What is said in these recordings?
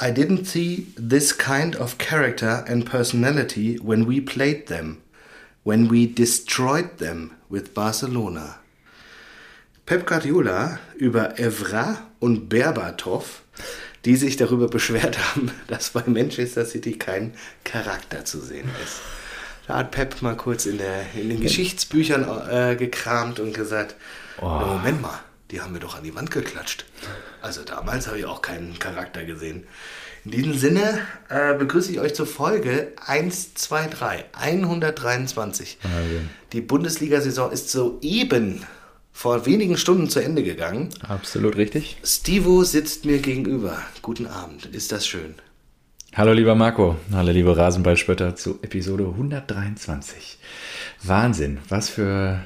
I didn't see this kind of character and personality when we played them, when we destroyed them with Barcelona. Pep Guardiola über Evra und Berbatov, die sich darüber beschwert haben, dass bei Manchester City kein Charakter zu sehen ist. Da hat Pep mal kurz in, der, in den Geschichtsbüchern äh, gekramt und gesagt, oh. Moment mal, die haben wir doch an die Wand geklatscht. Also damals habe ich auch keinen Charakter gesehen. In diesem Sinne äh, begrüße ich euch zur Folge 123, 123. Wahnsinn. Die Bundesliga-Saison ist soeben vor wenigen Stunden zu Ende gegangen. Absolut richtig. Stivo sitzt mir gegenüber. Guten Abend, ist das schön. Hallo lieber Marco, hallo liebe Rasenballspötter zu Episode 123. Wahnsinn, was für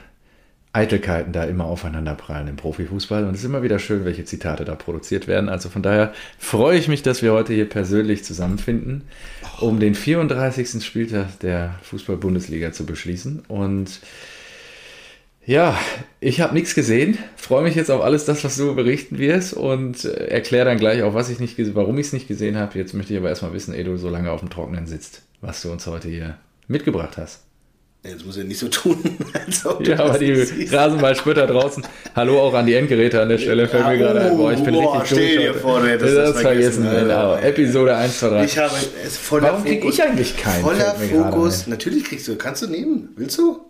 Eitelkeiten da immer aufeinander prallen im Profifußball. Und es ist immer wieder schön, welche Zitate da produziert werden. Also von daher freue ich mich, dass wir heute hier persönlich zusammenfinden, um den 34. Spieltag der Fußball-Bundesliga zu beschließen. Und ja, ich habe nichts gesehen. Freue mich jetzt auf alles das, was du berichten wirst und äh, erkläre dann gleich auch, was ich nicht, warum ich es nicht gesehen habe. Jetzt möchte ich aber erstmal wissen, ehe du so lange auf dem Trockenen sitzt, was du uns heute hier mitgebracht hast. Jetzt muss er nicht so tun, als ob Ja, aber die Rasenballspötter draußen. Hallo auch an die Endgeräte an der Stelle. Fällt mir gerade ein. Boah, ich bin boah, richtig stell dir vor, du das, das vergessen. vergessen. Genau. Episode 1, 2, 3. Ich habe es voller Warum krieg ich eigentlich keinen? Voller Fokus. Natürlich kriegst du. Kannst du nehmen? Willst du?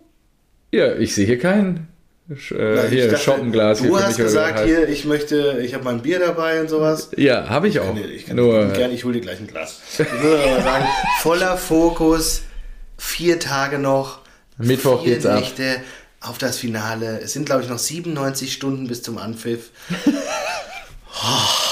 Ja, ich sehe hier keinen. Äh, Na, hier, dachte, Schoppenglas. Du hast gesagt, hier, ich möchte, ich habe mein Bier dabei und sowas. Ja, habe ich, auch. Ich kann Nur, gerne, ich hole dir gleich ein Glas. Ich würde aber sagen, voller Fokus, vier Tage noch Mittwoch geht's ab. Nächte auf das Finale. Es sind, glaube ich, noch 97 Stunden bis zum Anpfiff. oh,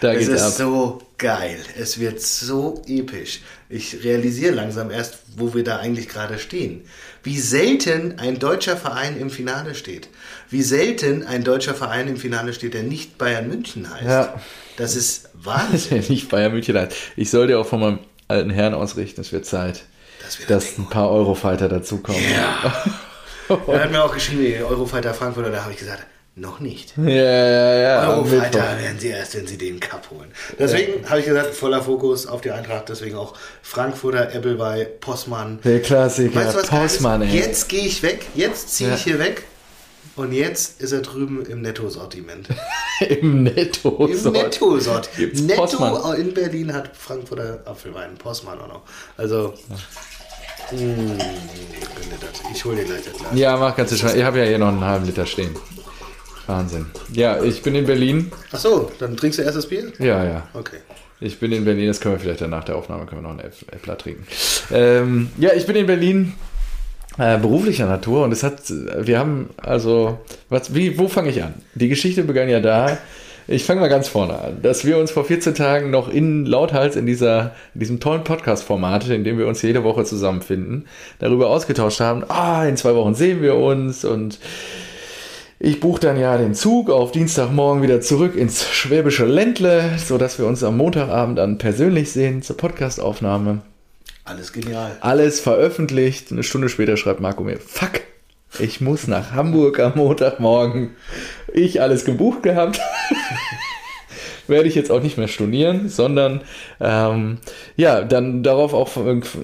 da es ist ab. so geil. Es wird so episch. Ich realisiere langsam erst, wo wir da eigentlich gerade stehen. Wie selten ein deutscher Verein im Finale steht. Wie selten ein deutscher Verein im Finale steht, der nicht Bayern München heißt. Ja. Das ist Wahnsinn. nicht Bayern München heißt. Ich soll dir auch von meinem alten Herrn ausrichten, es wird Zeit dass, dass ein paar Eurofighter dazukommen. Ja. er hat mir auch geschrieben, Eurofighter Frankfurt, da habe ich gesagt, noch nicht. Ja, ja, ja. Eurofighter werden sie erst, wenn sie den Cup holen. Deswegen ja. habe ich gesagt, voller Fokus auf die Eintracht, deswegen auch Frankfurter, Ebbelwei, Postmann. Der Klassiker, weißt du, Postmann, ey. Jetzt gehe ich weg, jetzt ziehe ja. ich hier weg. Und jetzt ist er drüben im Netto-Sortiment. Im Netto-Sortiment. Im Netto-Sortiment. Netto in Berlin hat Frankfurter Apfelwein, Postmann auch noch. Also, hm, ich hole dir gleich das Glas. Ja, mach ganz schnell. Ich habe ja hier noch einen halben Liter stehen. Wahnsinn. Ja, ich bin in Berlin. Ach so, dann trinkst du erst das Bier? Ja, ja. Okay. Ich bin in Berlin, das können wir vielleicht dann nach der Aufnahme können wir noch einen Äppler trinken. Ähm, ja, ich bin in Berlin äh, beruflicher Natur und es hat, wir haben also, was, wie, wo fange ich an? Die Geschichte begann ja da, ich fange mal ganz vorne an, dass wir uns vor 14 Tagen noch in Lauthals in, dieser, in diesem tollen Podcast-Format, in dem wir uns jede Woche zusammenfinden, darüber ausgetauscht haben, ah, in zwei Wochen sehen wir uns und ich buche dann ja den Zug auf Dienstagmorgen wieder zurück ins schwäbische Ländle, sodass wir uns am Montagabend dann persönlich sehen zur Podcastaufnahme. Alles genial. Alles veröffentlicht. Eine Stunde später schreibt Marco mir, fuck, ich muss nach Hamburg am Montagmorgen. Ich alles gebucht gehabt. Werde ich jetzt auch nicht mehr stornieren, sondern ähm, ja, dann darauf auch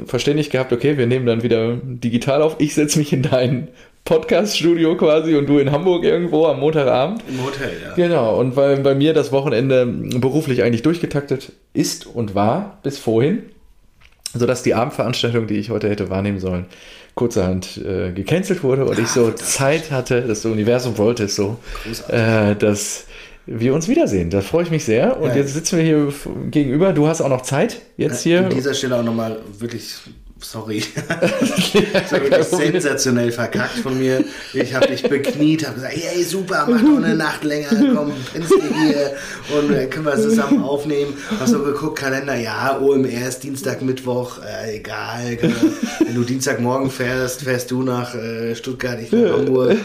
verständigt gehabt, okay, wir nehmen dann wieder digital auf. Ich setze mich in dein Podcast-Studio quasi und du in Hamburg irgendwo am Montagabend. Im Hotel, ja. Genau, und weil bei mir das Wochenende beruflich eigentlich durchgetaktet ist und war bis vorhin, sodass die Abendveranstaltung, die ich heute hätte wahrnehmen sollen, kurzerhand äh, gecancelt wurde und ja, ich so Zeit hatte, das Universum wollte es so, äh, dass wir uns wiedersehen. Da freue ich mich sehr. Und ja. jetzt sitzen wir hier gegenüber. Du hast auch noch Zeit jetzt hier. An dieser Stelle auch nochmal wirklich sorry. ja, sensationell verkackt von mir. Ich habe dich bekniet, habe gesagt, hey super, mach doch eine Nacht länger, komm, du hier und äh, können wir zusammen aufnehmen. Hast du geguckt, Kalender, ja, OMR ist Dienstag, Mittwoch, äh, egal. Wenn du Dienstagmorgen fährst, fährst du nach äh, Stuttgart, ich nach Hamburg.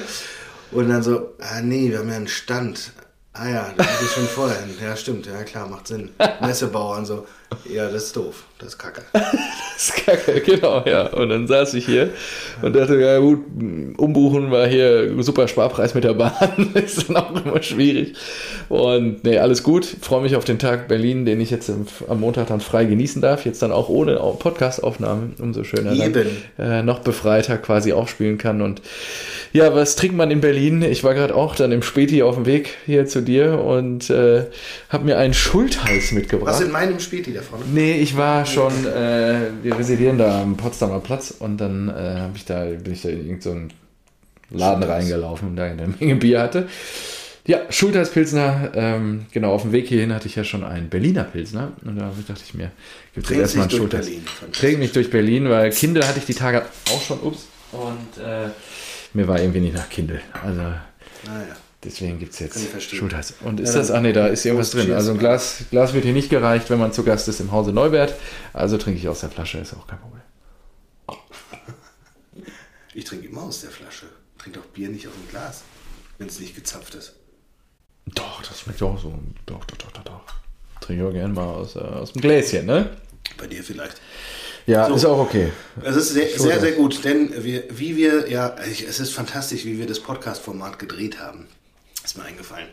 Und dann so, ah nee, wir haben ja einen Stand. Ah ja, da hatte ich schon vorher. Ja, stimmt. Ja, klar, macht Sinn. Messebauer und so. Ja, das ist doof. Das ist kacke. Das ist kacke, genau, ja. Und dann saß ich hier und dachte, ja gut, umbuchen war hier super Sparpreis mit der Bahn. ist dann auch immer schwierig. Und nee, alles gut. Freue mich auf den Tag Berlin, den ich jetzt am Montag dann frei genießen darf. Jetzt dann auch ohne Podcast-Aufnahme. Umso schöner. Eben. Dann, äh, noch befreiter quasi aufspielen kann. Und ja, was trinkt man in Berlin? Ich war gerade auch dann im Späti auf dem Weg hier zu dir und äh, habe mir einen Schultheiß mitgebracht. Was in meinem Späti da vorne? Nee, ich war schon, äh, wir residieren da am Potsdamer Platz und dann äh, ich da, bin ich da in irgendeinen Laden Schultheiß. reingelaufen und da eine Menge Bier hatte. Ja, Schultheiß Pilsner, ähm, genau, auf dem Weg hierhin hatte ich ja schon einen Berliner Pilsner und da dachte ich mir, gibt es erstmal einen. Berlin. Fantastisch. Trägt mich durch Berlin, weil Kindle hatte ich die Tage auch schon, ups, und äh, mir war irgendwie nicht nach Kindle. Also Naja. Deswegen gibt es jetzt. Schultheiß. Und Ja, ist das, dann ah nee, da ist irgendwas drin. Also ein Glas, Glas wird hier nicht gereicht, wenn man zu Gast ist im Hause Neubert. Also trinke ich aus der Flasche, ist auch kein Problem. Ich trinke immer aus der Flasche. Trink doch Bier nicht aus dem Glas, wenn es nicht gezapft ist. Doch, das schmeckt auch so. Doch, doch, doch, doch, doch. Trinke ich auch gerne mal aus, äh, aus dem Gläschen, ne? Bei dir vielleicht. Ja, So. ist auch okay. Es ist sehr, sehr, sehr gut, denn wir, wie wir, ja, es ist fantastisch, wie wir das Podcast-Format gedreht haben. Ist mir eingefallen.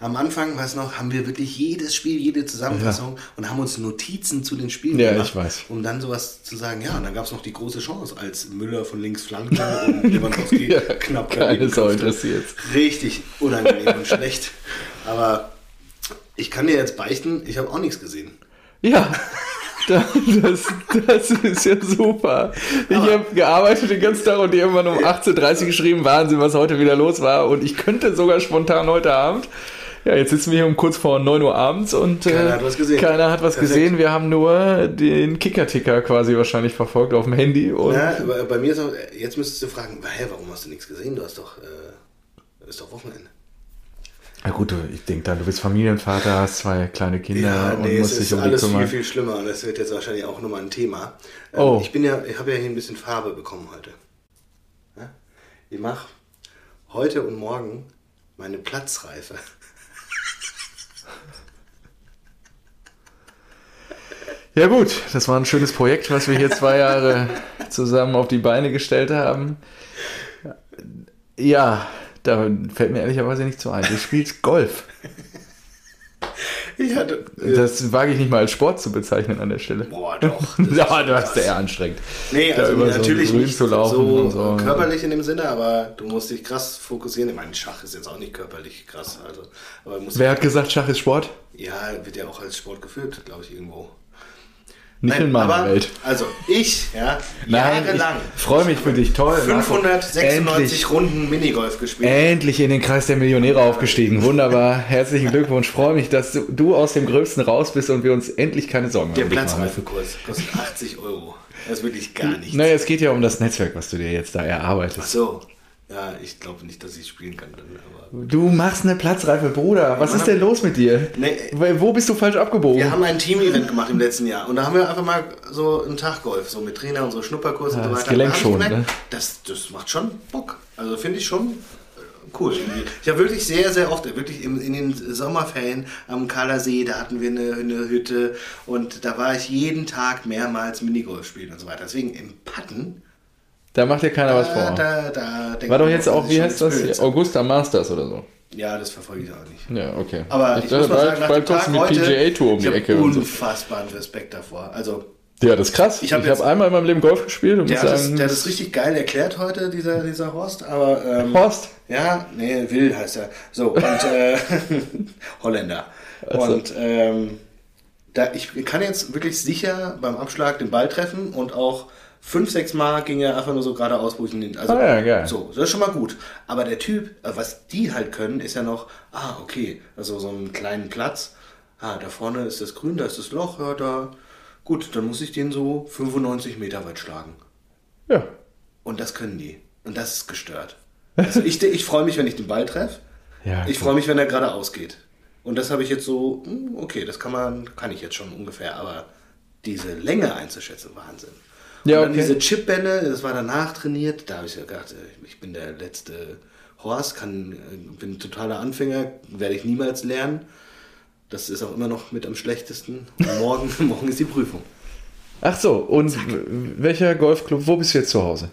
Am Anfang, weißt du noch, haben wir wirklich jedes Spiel, jede Zusammenfassung und haben uns Notizen zu den Spielen Ja, gemacht, ich weiß. um dann sowas zu sagen. Ja, und dann gab es noch die große Chance, als Müller von links flanke und Lewandowski Ja, knapp keine Sau interessiert. Richtig unangenehm und schlecht. Aber ich kann dir jetzt beichten, ich habe auch nichts gesehen. Ja, das, das ist ja super. Ich habe gearbeitet den ganzen Tag und irgendwann um 18.30 Uhr geschrieben, Wahnsinn, was heute wieder los war. Und ich könnte sogar spontan heute Abend. Ja, jetzt sitzen wir hier um kurz vor 9 Uhr abends und äh, Keiner hat was gesehen. keiner hat was Perfekt. gesehen. Wir haben nur den Kicker-Ticker quasi wahrscheinlich verfolgt auf dem Handy. Und Ja, aber bei mir ist auch, jetzt müsstest du fragen, hä, warum hast du nichts gesehen? Du hast doch, äh, ist doch Wochenende. Ja gut, du, ich denke dann, du bist Familienvater, hast zwei kleine Kinder und es musst ist dich um die alles viel, kümmern. viel schlimmer und das wird jetzt wahrscheinlich auch nochmal ein Thema. Ähm, Oh. Ich bin ja, ich habe ja hier ein bisschen Farbe bekommen heute. Ja? Ich mache heute und morgen meine Platzreife. Ja gut, das war ein schönes Projekt, was wir hier zwei Jahre zusammen auf die Beine gestellt haben. Ja, da fällt mir ehrlicherweise nicht so ein. Du spielst Golf. Ich hatte, äh, Das wage ich nicht mal als Sport zu bezeichnen an der Stelle. boah, doch. Ja, du hast eher anstrengend. Nee, also so natürlich Grün nicht zu laufen so, so. körperlich in dem Sinne, aber du musst dich krass fokussieren. Ich meine, Schach ist jetzt auch nicht körperlich krass. Also, aber Wer hat gesagt, Schach ist Sport? Ja, wird ja auch als Sport geführt, glaube ich, irgendwo. Nicht in meiner aber, Welt. Also, ich, ja, Nein, jahrelang. freue mich für dich. Toll. Marco. 596 Endlich. Runden Minigolf gespielt. Endlich in den Kreis der Millionäre aufgestiegen. Wunderbar. Herzlichen Glückwunsch. Freue mich, dass du, aus dem Gröbsten raus bist und wir uns endlich keine Sorgen Der machen müssen. Platzreifekurs kostet 80 Euro. Das ist wirklich gar nichts. Naja, es geht ja um das Netzwerk, was du dir jetzt da Ach erarbeitest. so. Ja, ich glaube nicht, dass ich spielen kann dann, aber. Du machst eine Platzreife, Bruder. Was ist denn los mit dir? Nee. Wo bist du falsch abgebogen? Wir haben ein Team-Event gemacht im letzten Jahr und da haben wir einfach mal so einen Tag Golf, so mit Trainer und so Schnupperkurs und Ja, so das weiter. Gelenk Da schon, gemerkt, ne? das, das macht schon Bock. Also finde ich schon äh, cool. Ich habe wirklich sehr, sehr oft, wirklich in, in den Sommerferien am Kahler See, da hatten wir eine, eine Hütte und da war ich jeden Tag mehrmals Minigolf spielen und so weiter. Deswegen im Patten, Da macht dir keiner was da, vor. da, da War doch jetzt auch, wie heißt das? Hier? Augusta Masters oder so. Ja, das verfolge ich auch nicht. Ja, okay. Aber ich, dachte, muss mal bald, sagen, nach bald dem kommst du mit heute, PGA-Tour um die ich Ecke habe und so. unfassbaren Respekt davor. Also, Ja, das ist krass. Ich Ich hab habe hab einmal in meinem Leben Golf gespielt und der muss hat, das, der hat das richtig geil erklärt heute, dieser, dieser Horst. Aber, ähm, Horst? Ja, nee, Will heißt er. So, und äh, Holländer. Also. Und ähm, da, ich kann jetzt wirklich sicher beim Abschlag den Ball treffen und auch fünf, sechs Mal ging er einfach nur so geradeaus, wo ich ihn. Also, Ah ja, geil. So, das ist schon mal gut. Aber der Typ, äh, was die halt können, ist ja noch, ah, okay, also so einen kleinen Platz. Ah, da vorne ist das Grün, da ist das Loch, ja, da. Gut, dann muss ich den so 95 Meter weit schlagen. ja. Und das können die. Und das ist gestört. Also ich, ich freue mich, wenn ich den Ball treffe. Ja, ich freue mich, wenn er geradeaus geht. Und das habe ich jetzt so, hm, okay, das kann man, kann ich jetzt schon ungefähr, aber diese Länge einzuschätzen, Wahnsinn. Ja, und dann okay. diese Chipbälle, das war danach trainiert, da habe ich ja gedacht, äh, ich bin der letzte Horst, kann, äh, bin totaler Anfänger, werde ich niemals lernen. Das ist auch immer noch mit am schlechtesten. Und morgen, morgen ist die Prüfung. Ach so, und welcher Golfclub, wo bist du jetzt zu Hause?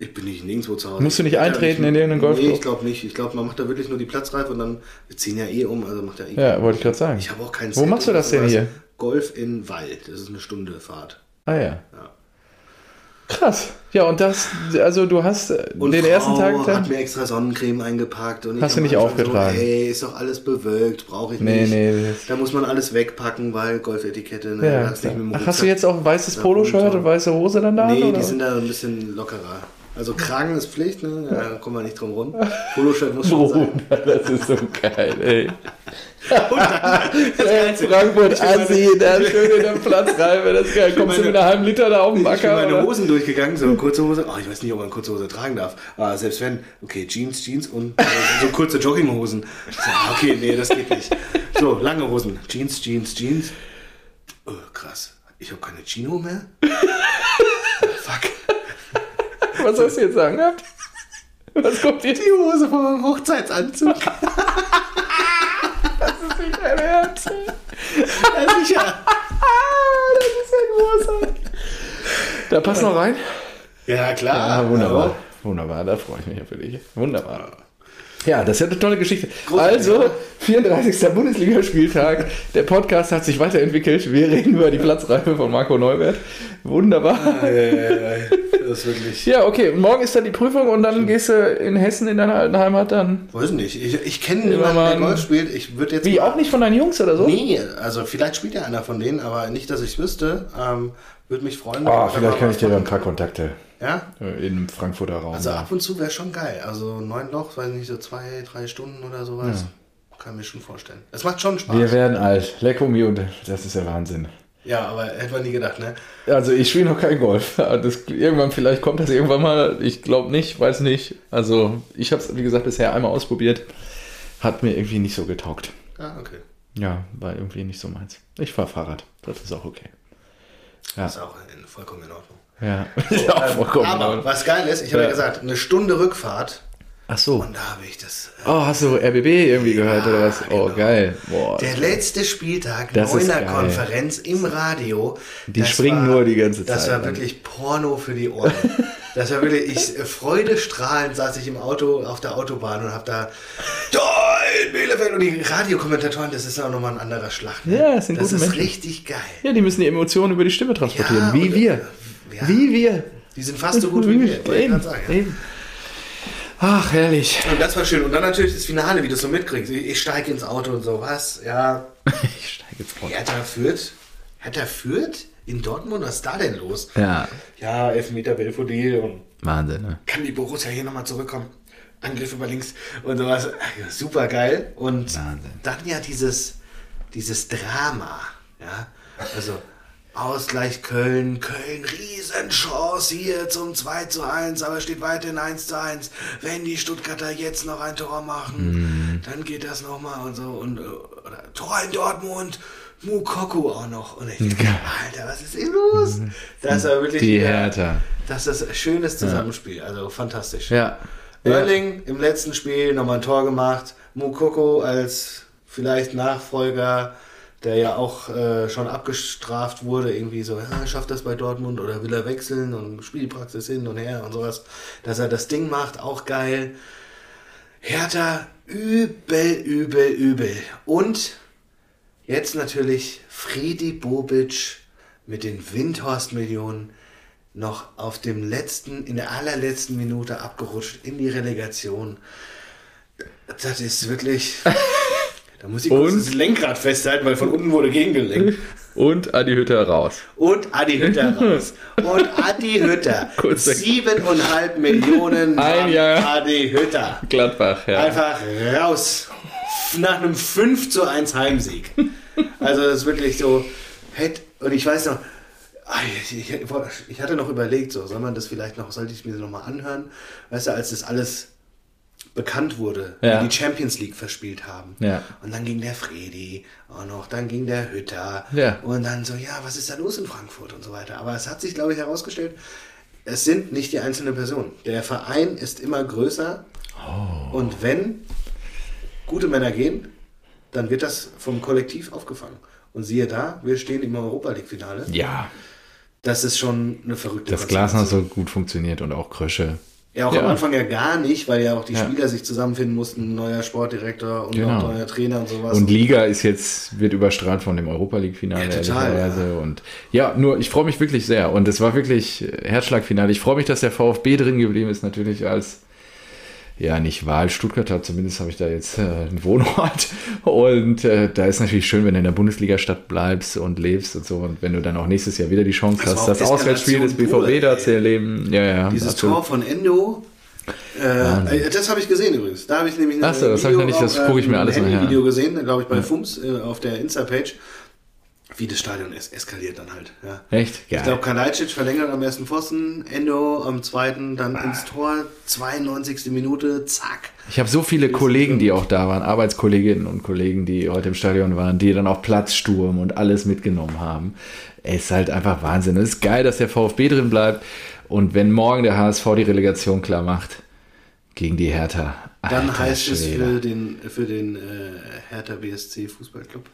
Ich bin nicht nirgendwo zu Hause. Musst du nicht eintreten in irgendeinen Golfclub? Nee, ich glaube nicht. Ich glaube, man macht da wirklich nur die Platzreife und dann, wir ziehen ja eh um, also macht ja eh. Ja, wollte ich gerade sagen. Ich habe auch keinen Wo machst du das denn hier? Golf in Wald. Das ist eine Stunde Fahrt. Ah ja. Krass. Ja, und das, also du hast äh, Und den Frau ersten Tag hat dann. mir extra Sonnencreme eingepackt. Und ich Hast du nicht aufgetragen? So, ey, ist doch alles bewölkt, brauche ich Nee, nicht. nee, Da muss man alles wegpacken, weil Golfetikette. Ne, Ja, Ach, hast du jetzt auch ein weißes Poloshirt und weiße Hose dann da? an, Nee, oder? die sind da ein bisschen lockerer. Also Kragen ist Pflicht, ne? Ja, da kommen wir nicht drum rum. Poloshirt muss schon sein. Bruder, das ist so geil, ey. Und dann, In Frankfurt ansehen, da schön in der Platzreife, das ist geil. Kommst du meine- mit einer halben Liter da auf den ich bin meine oder? Hosen durchgegangen, so kurze Hose. Oh, ich weiß nicht, ob man kurze Hose tragen darf. Aber selbst wenn, okay, Jeans, Jeans und äh, so kurze Jogginghosen. So, ah, okay, nee, das geht nicht. So, lange Hosen. Jeans, Jeans, Jeans. Oh, krass. Ich habe keine Chino mehr. Fuck. Was hast du jetzt sagen gehabt? Was kommt hier? Die Hose vom Hochzeitsanzug. Das ist nicht dein Ernst. Ja, sicher. das ist ja großartig. Da passt noch rein? Ja, klar. Ah, wunderbar. Wunderbar, da freue ich mich ja für dich. Wunderbar. Ja, das ist ja eine tolle Geschichte. Also, 34. Bundesligaspieltag. Der Podcast hat sich weiterentwickelt. Wir reden über die Platzreife von Marco Neubert. Wunderbar. Ja, ja, ja, ja. Das ist wirklich. Ja, okay. Und morgen ist dann die Prüfung und dann gehst du in Hessen in deiner alten Heimat dann. Weiß nicht. Ich, ich kenne niemanden, mal der Golf spielt. Ich würde jetzt. Wie, auch nicht von deinen Jungs oder so? Nee, also vielleicht spielt ja einer von denen, aber nicht, dass ich es wüsste. Ähm, würde mich freuen. Ah, vielleicht kann ich dir da ein paar. Kontakte Ja? äh, im Frankfurter Raum. Also ab und zu wäre schon geil. Also neun Loch, weiß nicht, so zwei, drei Stunden oder sowas. Kann mir schon vorstellen. Es macht schon Spaß. Wir werden alt. Lecco mio, das ist der Wahnsinn. ja, aber hätte man nie gedacht, ne? Also ich spiele noch kein Golf. Das, irgendwann, vielleicht kommt das irgendwann mal. Ich glaube nicht, weiß nicht. Also ich habe es, wie gesagt, bisher einmal ausprobiert. Hat mir irgendwie nicht so getaugt. Ah, okay. Ja, war irgendwie nicht so meins. Ich fahre Fahrrad. Das ist auch okay. Ja, Ist auch in, vollkommen in Ordnung. ja. ja vollkommen. aber was geil ist, ich habe ja. Ja. gesagt, eine Stunde Rückfahrt Ach so. und da habe ich das. äh, Oh, hast du RBB irgendwie gehört oder was? Oh, genau. geil. Boah. Der letzte Spieltag, Das ist neuner. Konferenz im Radio. Die das springen nur die ganze Das Zeit war lang. wirklich Porno für die Ohren. Das war wirklich, ich, äh, freudestrahlend saß ich im Auto auf der Autobahn und habe da, in Bielefeld und die Radiokommentatoren, das ist auch nochmal ein anderer Schlag. ne? Ja, das sind Das gute ist Menschen. richtig geil. Ja, die müssen die Emotionen über die Stimme transportieren. Ja, wie wir. ja. Wie wir. Die sind fast so gut wie wir, wollte ich Eben, gerade sagen. ja. eben. Ach, herrlich. Und das war schön. Und dann natürlich das Finale, wie du es so mitkriegst. Ich, ich steige ins Auto und so, was? Ja, Ich steige jetzt vor. Hertha führt. Hertha führt? In Dortmund? Was ist da denn los? Ja, Ja, Elfmeter Belfodil und Wahnsinn, ne? kann die Borussia hier nochmal zurückkommen? Angriff über links und sowas. Super geil. Und Wahnsinn. dann ja dieses, dieses Drama. Ja, also Ausgleich Köln, Köln, Riesenchance hier zum 2 zu 1, aber steht weiterhin 1 zu 1. Wenn die Stuttgarter jetzt noch ein Tor machen, dann geht das nochmal und so. Und, äh, oder Tor in Dortmund, Mukoko auch noch. Und ich denke, Alter, was ist hier los? Das war wirklich Die Hertha. das ist ein schönes Zusammenspiel, also fantastisch. Ja. Erling im letzten Spiel nochmal ein Tor gemacht. Mukoko als vielleicht Nachfolger, der ja auch äh, schon abgestraft wurde, irgendwie so, ja, schafft das bei Dortmund oder will er wechseln und Spielpraxis hin und her und sowas. Dass er das Ding macht, auch geil. Hertha, übel, übel, übel. Und jetzt natürlich Friedi Bobic mit den Windhorst-Millionen noch auf dem letzten, in der allerletzten Minute abgerutscht in die Relegation. Das ist wirklich. Da muss ich kurz das Lenkrad festhalten, weil von unten wurde gegengelenkt. Und Adi Hütter raus. Und Adi Hütter raus. Und Adi Hütter. Siebeneinhalb Millionen Ein Jahr. Adi Hütter. Gladbach, ja. Einfach raus. Nach einem 5 zu 1 Heimsieg. Also das ist wirklich so. Und ich weiß noch, ah, ich, hatte noch überlegt, so, soll man das vielleicht noch, sollte ich mir das nochmal anhören? Weißt du, als das alles bekannt wurde, Ja. die Champions League verspielt haben. Ja. Und dann ging der Fredi auch noch, dann ging der Hütter. Ja. Und dann so, ja, was ist da los in Frankfurt und so weiter. Aber es hat sich, glaube ich, herausgestellt, es sind nicht die einzelnen Personen. Der Verein ist immer größer Und wenn gute Männer gehen, dann wird das vom Kollektiv aufgefangen. Und siehe da, wir stehen im Europa League-Finale. Ja, Das ist schon eine verrückte dass Glasner Konstellation. so gut funktioniert und auch Krösche. Ja, auch Ja. am Anfang ja gar nicht, weil ja auch die Ja. Spieler sich zusammenfinden mussten, neuer Sportdirektor und Genau. auch neuer Trainer und sowas. Und Liga ist jetzt, wird überstrahlt von dem Europa League-Finale, Ja, total, ehrlicherweise. Und ja, nur ich freue mich wirklich sehr. Und es war wirklich Herzschlagfinale. Ich freue mich, dass der VfB drin geblieben ist, natürlich als, ja, nicht Wahl Stuttgart hat, zumindest habe ich da jetzt äh, einen Wohnort. Und äh, da ist natürlich schön, wenn du in der Bundesliga-Stadt bleibst und lebst und so. Und wenn du dann auch nächstes Jahr wieder die Chance Das hast, das Auswärtsspiel des BVB da zu erleben. Ja, ja. Dieses absolut. Tor von Endo, äh, das habe ich gesehen übrigens. Da habe ich nämlich Ach so, das habe ich noch nicht, das gucke ich mir alles mal ein her. Video gesehen, glaube ich, bei FUMS äh, auf der Insta-Page. Wie das Stadion es eskaliert dann halt. Ja. Echt? Geil. Ich glaube, Kalajdzic verlängert am ersten Pfosten, Endo am zweiten, dann ins Tor, 92. Minute, zack. Ich habe so viele Kollegen, die auch da waren, Arbeitskolleginnen und Kollegen, die heute im Stadion waren, die dann auch Platzsturm und alles mitgenommen haben. Es ist halt einfach Wahnsinn. Es ist geil, dass der VfB drin bleibt. Und wenn morgen der HSV die Relegation klar macht gegen die Hertha, Dann alter heißt es für den, für den äh, Hertha BSC Fußballclub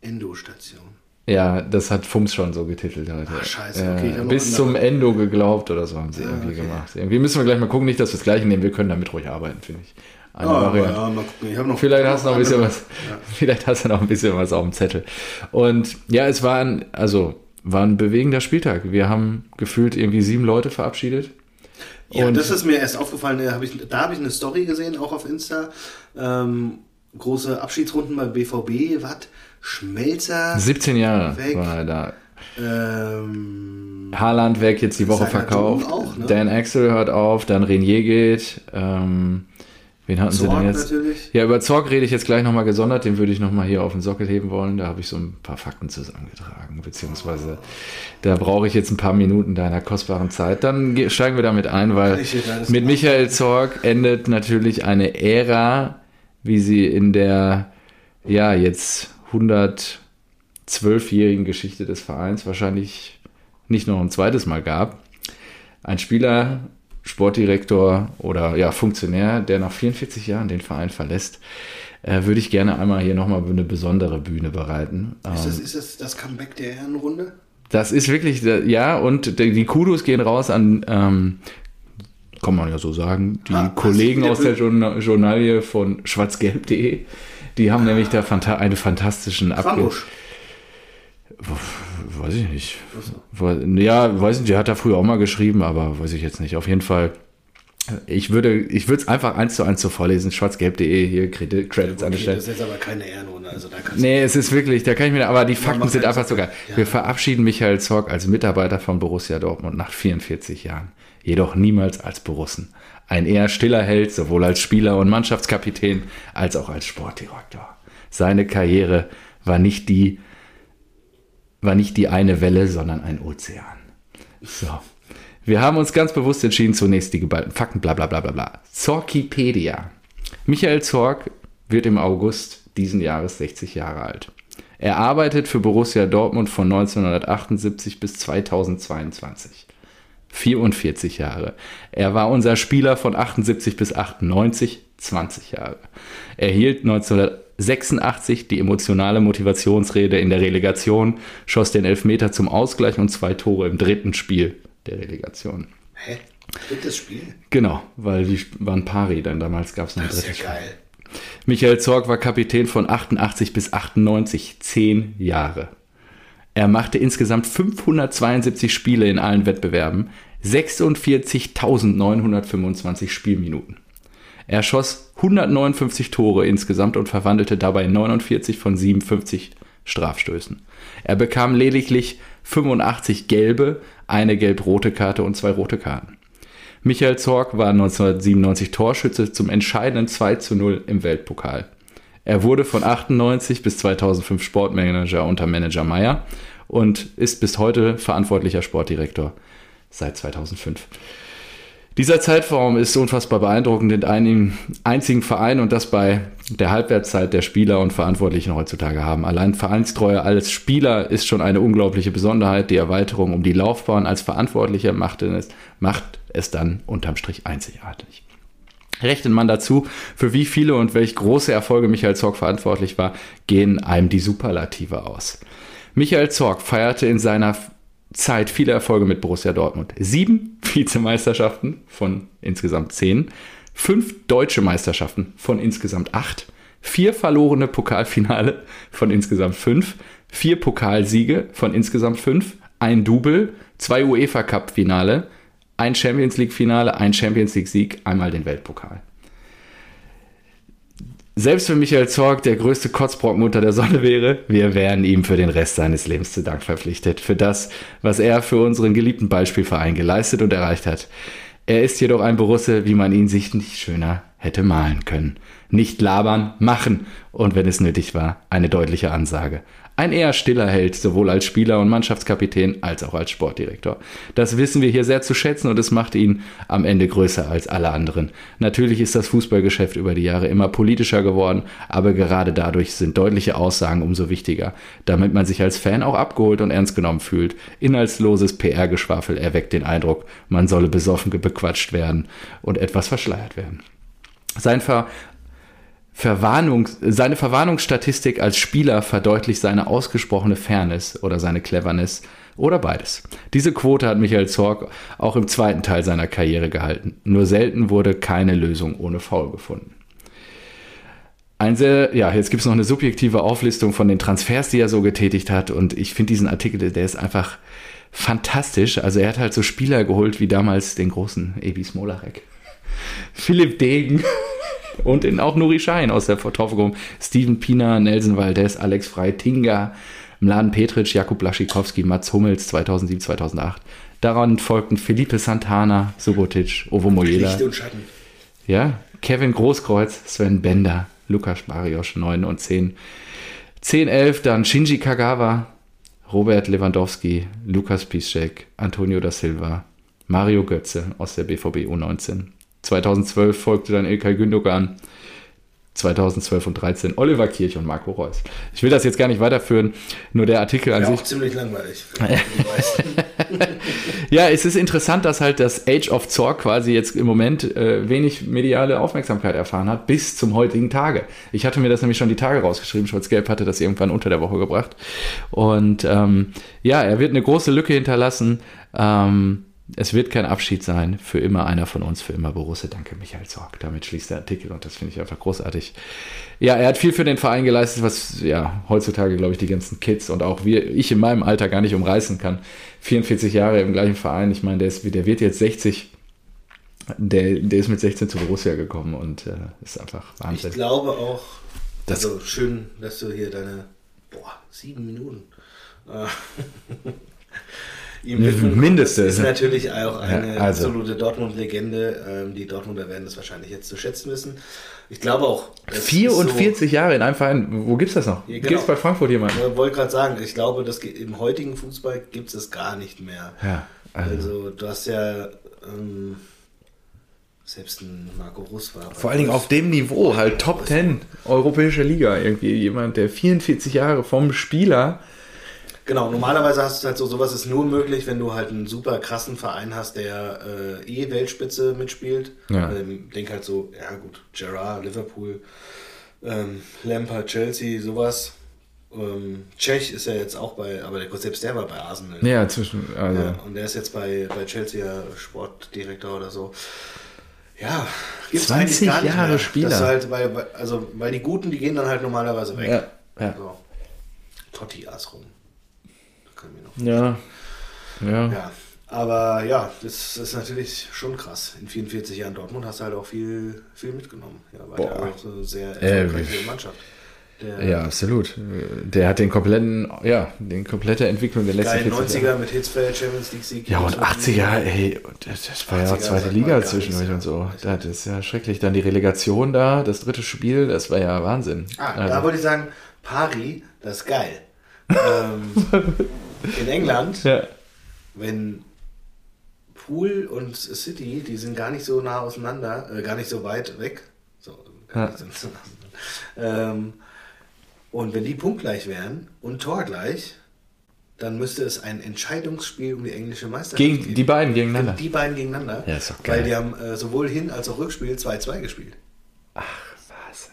Endo-Station. Ja, das hat Fums schon so getitelt heute. Ach, scheiße, okay, noch bis zum Endo geglaubt oder so haben sie irgendwie okay. gemacht. Irgendwie müssen wir gleich mal gucken, nicht, dass wir das gleiche nehmen. Wir können damit ruhig arbeiten, finde ich. Eine Ja, Variante. ja, mal gucken. Ich noch, Vielleicht hast du noch ein bisschen was, vielleicht hast du noch ein bisschen was auf dem Zettel. Und ja, es war ein, also war ein bewegender Spieltag. Wir haben gefühlt irgendwie sieben Leute verabschiedet. Ja, Und- das ist mir erst aufgefallen. Da habe ich, da hab ich eine Story gesehen, auch auf Insta. Ähm, große Abschiedsrunden bei BVB. Was? Schmelzer. 17 Jahre Weg. war er da. Ähm, Haaland weg, jetzt die Woche verkauft. auch, ne? Dan Axel hört auf, dann Renier geht. Ähm, wen hatten sie Zorg denn jetzt? natürlich. Ja, über Zorg rede ich jetzt gleich nochmal gesondert. Den würde ich nochmal hier auf den Sockel heben wollen. Da habe ich so ein paar Fakten zusammengetragen. Beziehungsweise da brauche ich jetzt ein paar Minuten deiner kostbaren Zeit. Dann ge- steigen wir damit ein, weil mit. Michael Zorg endet natürlich eine Ära, wie sie in der, ja, jetzt 112-jährigen Geschichte des Vereins wahrscheinlich nicht noch ein zweites Mal gab. Ein Spieler, Sportdirektor oder ja, Funktionär, der nach 44 Jahren den Verein verlässt, äh, würde ich gerne einmal hier nochmal eine besondere Bühne bereiten. Ist das, Ähm, ist das das Comeback der Herrenrunde? das ist wirklich, äh, ja, und die Kudos gehen raus an, ähm, kann man ja so sagen, die Ah, Kollegen aus der Journalie von schwarzgelb.de. Die haben nämlich da fanta einen fantastischen Abge... Weiß ich nicht. Ja, weiß nicht, der hat da früher auch mal geschrieben, aber weiß ich jetzt nicht. Auf jeden Fall, ich würde ich würde es einfach eins zu eins so vorlesen. Schwarzgelb.de, hier Credit, Credits an der Okay, Stelle. das ist jetzt aber keine Ehrenrunde. Also da kannst Nee, es ist wirklich, da kann ich mir, aber die Fakten sind einfach so geil. Ja. Wir verabschieden Michael Zorg als Mitarbeiter von Borussia Dortmund nach 44 Jahren. Jedoch niemals als Borussen. Ein eher stiller Held, sowohl als Spieler und Mannschaftskapitän als auch als Sportdirektor. Seine Karriere war nicht die, war nicht die eine Welle, sondern ein Ozean. So. Wir haben uns ganz bewusst entschieden, zunächst die geballten Fakten, bla bla bla bla bla. Zorkipedia. Michael Zorg wird im August diesen Jahres 60 Jahre alt. Er arbeitet für Borussia Dortmund von 1978 bis 2022. 44 Jahre. Er war unser Spieler von 78 bis 98, 20 Jahre. Er hielt 1986 die emotionale Motivationsrede in der Relegation, schoss den Elfmeter zum Ausgleich und zwei Tore im dritten Spiel der Relegation. Hä? Drittes Spiel? Genau, weil die waren Pari, denn damals gab es noch ein Das ist drittes ja Spiel. geil. Michael Zorg war Kapitän von 88 bis 98, zehn Jahre. Er machte insgesamt 572 Spiele in allen Wettbewerben, 46.925 Spielminuten. Er schoss 159 Tore insgesamt und verwandelte dabei 49 von 57 Strafstößen. Er bekam lediglich 85 gelbe, eine gelb-rote Karte und zwei rote Karten. Michael Zorg war 1997 Torschütze zum entscheidenden 2 zu 0 im Weltpokal. Er wurde von 98 bis 2005 Sportmanager unter Manager Meyer und ist bis heute verantwortlicher Sportdirektor seit 2005. Dieser Zeitraum ist unfassbar beeindruckend in einem einzigen Verein und das bei der Halbwertszeit der Spieler und Verantwortlichen heutzutage haben. Allein Vereinstreue als Spieler ist schon eine unglaubliche Besonderheit. Die Erweiterung um die Laufbahn als Verantwortlicher macht es, macht es dann unterm Strich einzigartig. Rechnet man dazu, für wie viele und welch große Erfolge Michael Zorg verantwortlich war, gehen einem die Superlative aus. Michael Zorg feierte in seiner Zeit viele Erfolge mit Borussia Dortmund. Sieben Vizemeisterschaften von insgesamt zehn, fünf deutsche Meisterschaften von insgesamt acht, vier verlorene Pokalfinale von insgesamt fünf, vier Pokalsiege von insgesamt fünf, ein Double, zwei UEFA Cup Finale, ein Champions League Finale, ein Champions League Sieg, einmal den Weltpokal. Selbst wenn Michael Zorg der größte Kotzbrocken unter der Sonne wäre, wir wären ihm für den Rest seines Lebens zu Dank verpflichtet. Für das, was er für unseren geliebten Beispielverein geleistet und erreicht hat. Er ist jedoch ein Borusse, wie man ihn sich nicht schöner hätte malen können. Nicht labern, machen und wenn es nötig war, eine deutliche Ansage. Ein eher stiller Held, sowohl als Spieler und Mannschaftskapitän als auch als Sportdirektor. Das wissen wir hier sehr zu schätzen und es macht ihn am Ende größer als alle anderen. Natürlich ist das Fußballgeschäft über die Jahre immer politischer geworden, aber gerade dadurch sind deutliche Aussagen umso wichtiger, damit man sich als Fan auch abgeholt und ernst genommen fühlt. Inhaltsloses PR-Geschwafel erweckt den Eindruck, man solle besoffen bequatscht werden und etwas verschleiert werden. Sein Ver Verwarnung, seine Verwarnungsstatistik als Spieler verdeutlicht seine ausgesprochene Fairness oder seine Cleverness oder beides. Diese Quote hat Michael Zorg auch im zweiten Teil seiner Karriere gehalten. Nur selten wurde keine Lösung ohne Foul gefunden. Ein sehr, ja, jetzt gibt es noch eine subjektive Auflistung von den Transfers, die er so getätigt hat. Und ich finde diesen Artikel, der ist einfach fantastisch. Also er hat halt so Spieler geholt wie damals den großen Ebi Smolarek. Philipp Degen, und in auch Nuri Schein aus der Vertoffelung. Steven Pina, Nelson Valdez, Alex Frey, Tinga, Mladen Petric, Jakub Laschikowski, Mats Hummels 2007, 2008. Daran folgten Felipe Santana, Subotic, Ovo Moyela. Licht und Schatten. Ja, Kevin Großkreuz, Sven Bender, Lukas Barrios 9 und 10. 10, 11, dann Shinji Kagawa, Robert Lewandowski, Lukas Piszczek, Antonio da Silva, Mario Götze aus der BVB U19. 2012 folgte dann Ilkay Gündogan. 2012 und 13 Oliver Kirch und Marco Reus. Ich will das jetzt gar nicht weiterführen, nur der Artikel an Ja, sich. auch ziemlich langweilig. Ja, es ist interessant, dass halt das Age of Zorg quasi jetzt im Moment äh, wenig mediale Aufmerksamkeit erfahren hat, bis zum heutigen Tage. Ich hatte mir das nämlich schon die Tage rausgeschrieben, Schwarz-Gelb hatte das irgendwann unter der Woche gebracht. Und ähm, ja, er wird eine große Lücke hinterlassen. Ähm, es wird kein Abschied sein. Für immer einer von uns, für immer Borussia. Danke, Michael Zorg. Damit schließt der Artikel und das finde ich einfach großartig. Ja, er hat viel für den Verein geleistet, was ja heutzutage, glaube ich, die ganzen Kids und auch wir, ich in meinem Alter gar nicht umreißen kann. 44 Jahre im gleichen Verein. Ich meine, der, ist, der wird jetzt 60. Der, der ist mit 16 zu Borussia gekommen und äh, ist einfach Ich Wahnsinn. glaube auch, Das- also schön, dass du hier deine, boah, sieben Minuten. ihm widmen Mindeste. konntest. Ist natürlich auch eine Ja, also. absolute Dortmund-Legende. Ähm, die Dortmunder werden das wahrscheinlich jetzt zu schätzen wissen. Ich glaube auch. das ist 44 Jahre in einem Verein. Wo gibt's das noch? Ja, Gibt's genau. bei Frankfurt jemanden? So, ich wollte gerade sagen, ich glaube, das im heutigen Fußball gibt es es gar nicht mehr. Ja, also, Also, du hast ja ähm, selbst ein Marco Russ war. vor allen Dingen auf dem Niveau, halt Top 10, europäische Liga. Irgendwie jemand, der 44 Jahre vom Spieler. Genau, normalerweise hast du halt so, sowas ist nur möglich, wenn du halt einen super krassen Verein hast, der äh, eh Weltspitze mitspielt. Ja. Ähm, denk halt so, ja gut, Gerrard, Liverpool, ähm, Lampard, Chelsea, sowas. Ähm, Tschech ist ja jetzt auch bei, aber der, selbst der war bei Arsenal. Ja, zwischen. Also, Ja, und der ist jetzt bei, bei Chelsea ja Sportdirektor oder so. Ja, gibt's 20 eigentlich gar nicht Jahre mehr. Spieler. Das ist halt, weil, also, weil die Guten, die gehen dann halt normalerweise weg. Ja, ja. So. Totti Asrum. Können wir noch. ja. Ja. Ja, aber ja, das ist natürlich schon krass. In 44 Jahren Dortmund hast du halt auch viel, viel mitgenommen. Ja, war ja Boah. auch so eine sehr Äh, erfolgreiche Mannschaft. Der Ja, absolut. Der hat den kompletten, ja, den komplette Entwicklung der letzten geilen 40 Jahre. 90er mit Hitzfeld, Champions League Sieg. Ja, und 80er, ey, das, das war ja auch 80er zweite Liga zwischendurch nichts, und so. ja. Das ist ja schrecklich. Dann die Relegation da, das dritte Spiel, das war ja Wahnsinn. Ah, Also, da wollte ich sagen, Pari, das ist geil. ähm, in England, ja. wenn Pool und City, die sind gar nicht so nah auseinander, äh, gar nicht so weit weg. So, Ja. so nah ähm, und wenn die punktgleich wären und torgleich, dann müsste es ein Entscheidungsspiel um die englische Meisterschaft Gegen geben. die beiden gegeneinander. Die beiden gegeneinander. Ja, ist doch geil. Weil die haben äh, sowohl Hin- als auch Rückspiel 2-2 gespielt. Ach.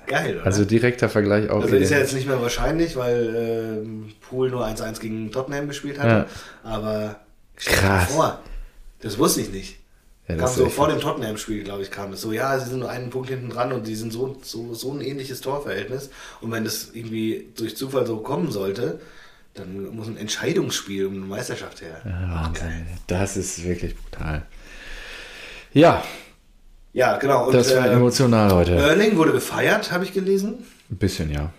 Geil, oder? Also direkter Vergleich auch. Also ist ja jetzt nicht mehr wahrscheinlich, weil ähm, Pool nur 1-1 gegen Tottenham gespielt hatte. Aber stell dir Krass. vor, das wusste ich nicht. Ja, kam so vor dem Tottenham-Spiel, glaube ich, kam das so, ja, sie sind nur einen Punkt hinten dran und die sind so, so, so ein ähnliches Torverhältnis. Und wenn das irgendwie durch Zufall so kommen sollte, dann muss ein Entscheidungsspiel um eine Meisterschaft her. Ja, Wahnsinn. Das ist wirklich brutal. Ja, Ja, genau. Und, das war äh, emotional heute. Erling wurde gefeiert, habe ich gelesen. Ein bisschen, ja.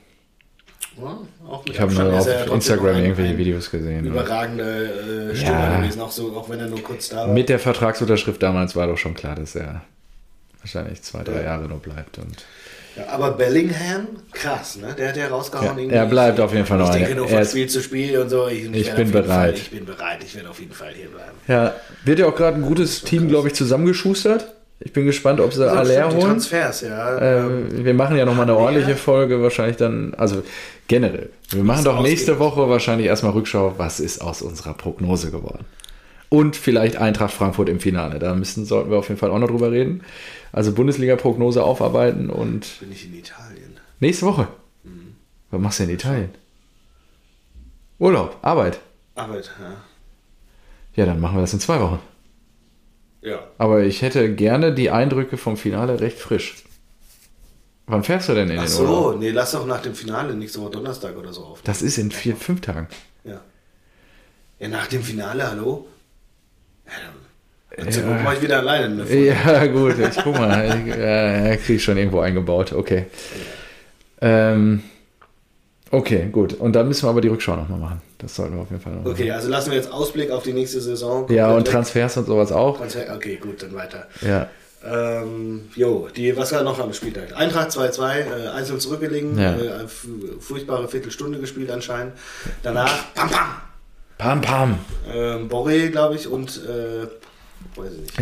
Ja, Ich habe nur ist auf Instagram irgendwelche Videos gesehen. Überragende äh, Stimme Ja. gewesen, auch, so, auch wenn er nur kurz da war. Mit der Vertragsunterschrift damals war doch schon klar, dass er wahrscheinlich zwei, drei Ja. Jahre nur bleibt. Und Ja, aber Bellingham, krass, ne? Der hat ja rausgehauen. Ja, er bleibt auf jeden Fall noch Ich denke nur von Spiel zu Spiel und so. Ich, Ich bin bereit. Fall, ich bin bereit. Ich werde auf jeden Fall hier bleiben. ja, wird ja auch gerade ein gutes Team, glaube ich, zusammengeschustert. Ich bin gespannt, ob sie alle holen. Transfers, ja. ähm, Äh, wir machen ja nochmal eine ordentliche Folge, wahrscheinlich dann, also generell. Wir machen doch nächste ausgeht. Woche wahrscheinlich erstmal Rückschau, was ist aus unserer Prognose geworden. Und vielleicht Eintracht Frankfurt im Finale. Da müssen, sollten wir auf jeden Fall auch noch drüber reden. Also Bundesliga-Prognose aufarbeiten und bin ich in Italien. nächste Woche. Mhm. Was machst du in Italien? Urlaub, Arbeit. Arbeit, ja. Ja, dann machen wir das in zwei Wochen. Ja. Aber ich hätte gerne die Eindrücke vom Finale recht frisch. Wann fährst du denn in Ach den so, Urlaub? nee, lass doch nach dem Finale nächste Woche Donnerstag oder so auf. Das ist in vier, fünf Tagen. Ja. Ja, nach dem Finale, hallo? Ja, dann, Ja. mache ich wieder alleine eine Folge. Ja, gut, ich guck mal. Ich, ja, krieg ich schon irgendwo eingebaut. Okay. Ähm, okay, gut. Und dann müssen wir aber die Rückschau nochmal machen. Das sollten wir auf jeden Fall noch Okay, also lassen wir jetzt Ausblick auf die nächste Saison. machen. Ja, und weg. Transfers und sowas auch. Transfer. Okay, gut, dann weiter. Ja. Ähm, jo, die, was war noch am Spieltag? Eintracht 2-2, äh, einzeln zurückgelegen, Ja. äh, furchtbare Viertelstunde gespielt anscheinend. Danach, pam, pam, Pam, pam. ähm, Boré, glaube ich, und, äh.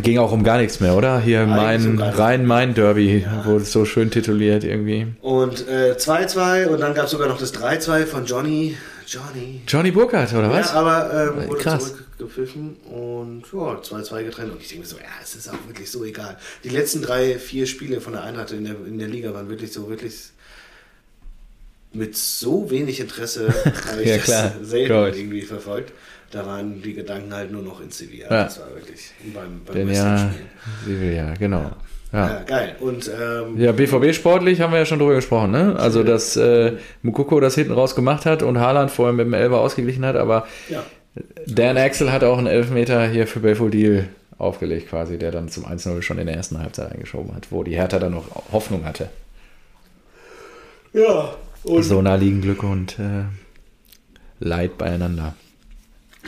Ging auch um gar nichts mehr, oder? Hier Eigentlich mein. Rhein-Main-Derby wurde so schön tituliert irgendwie. Und äh, 2-2 und dann gab es sogar noch das 3-2 von Johnny. Johnny. Johnny Burkhardt, oder was? Ja, aber ähm, wurde Krass. zurückgepfiffen und ja, 2-2 getrennt. Und ich denke mir so, ja, es ist auch wirklich so egal. Die letzten drei, vier Spiele von der Eintracht in der, in der Liga waren wirklich so, wirklich mit so wenig Interesse habe ich Ja, das klar. selten Glaub ich. irgendwie verfolgt. Da waren die Gedanken halt nur noch in Sevilla. Ja. Das war wirklich beim, beim Denn ja, sie will ja, genau. Ja. Ja. geil. Und ähm, Ja, BVB sportlich haben wir ja schon drüber gesprochen, ne? Also, dass äh, Mukoko das hinten raus gemacht hat und Haaland vorher mit dem Elber ausgeglichen hat, aber ja. Dan Axel hat auch einen Elfmeter hier für Belfodil aufgelegt, quasi, der dann zum 1-0 schon in der ersten Halbzeit eingeschoben hat, wo die Hertha dann noch Hoffnung hatte. Ja. Und So nah liegen Glück und äh, Leid beieinander.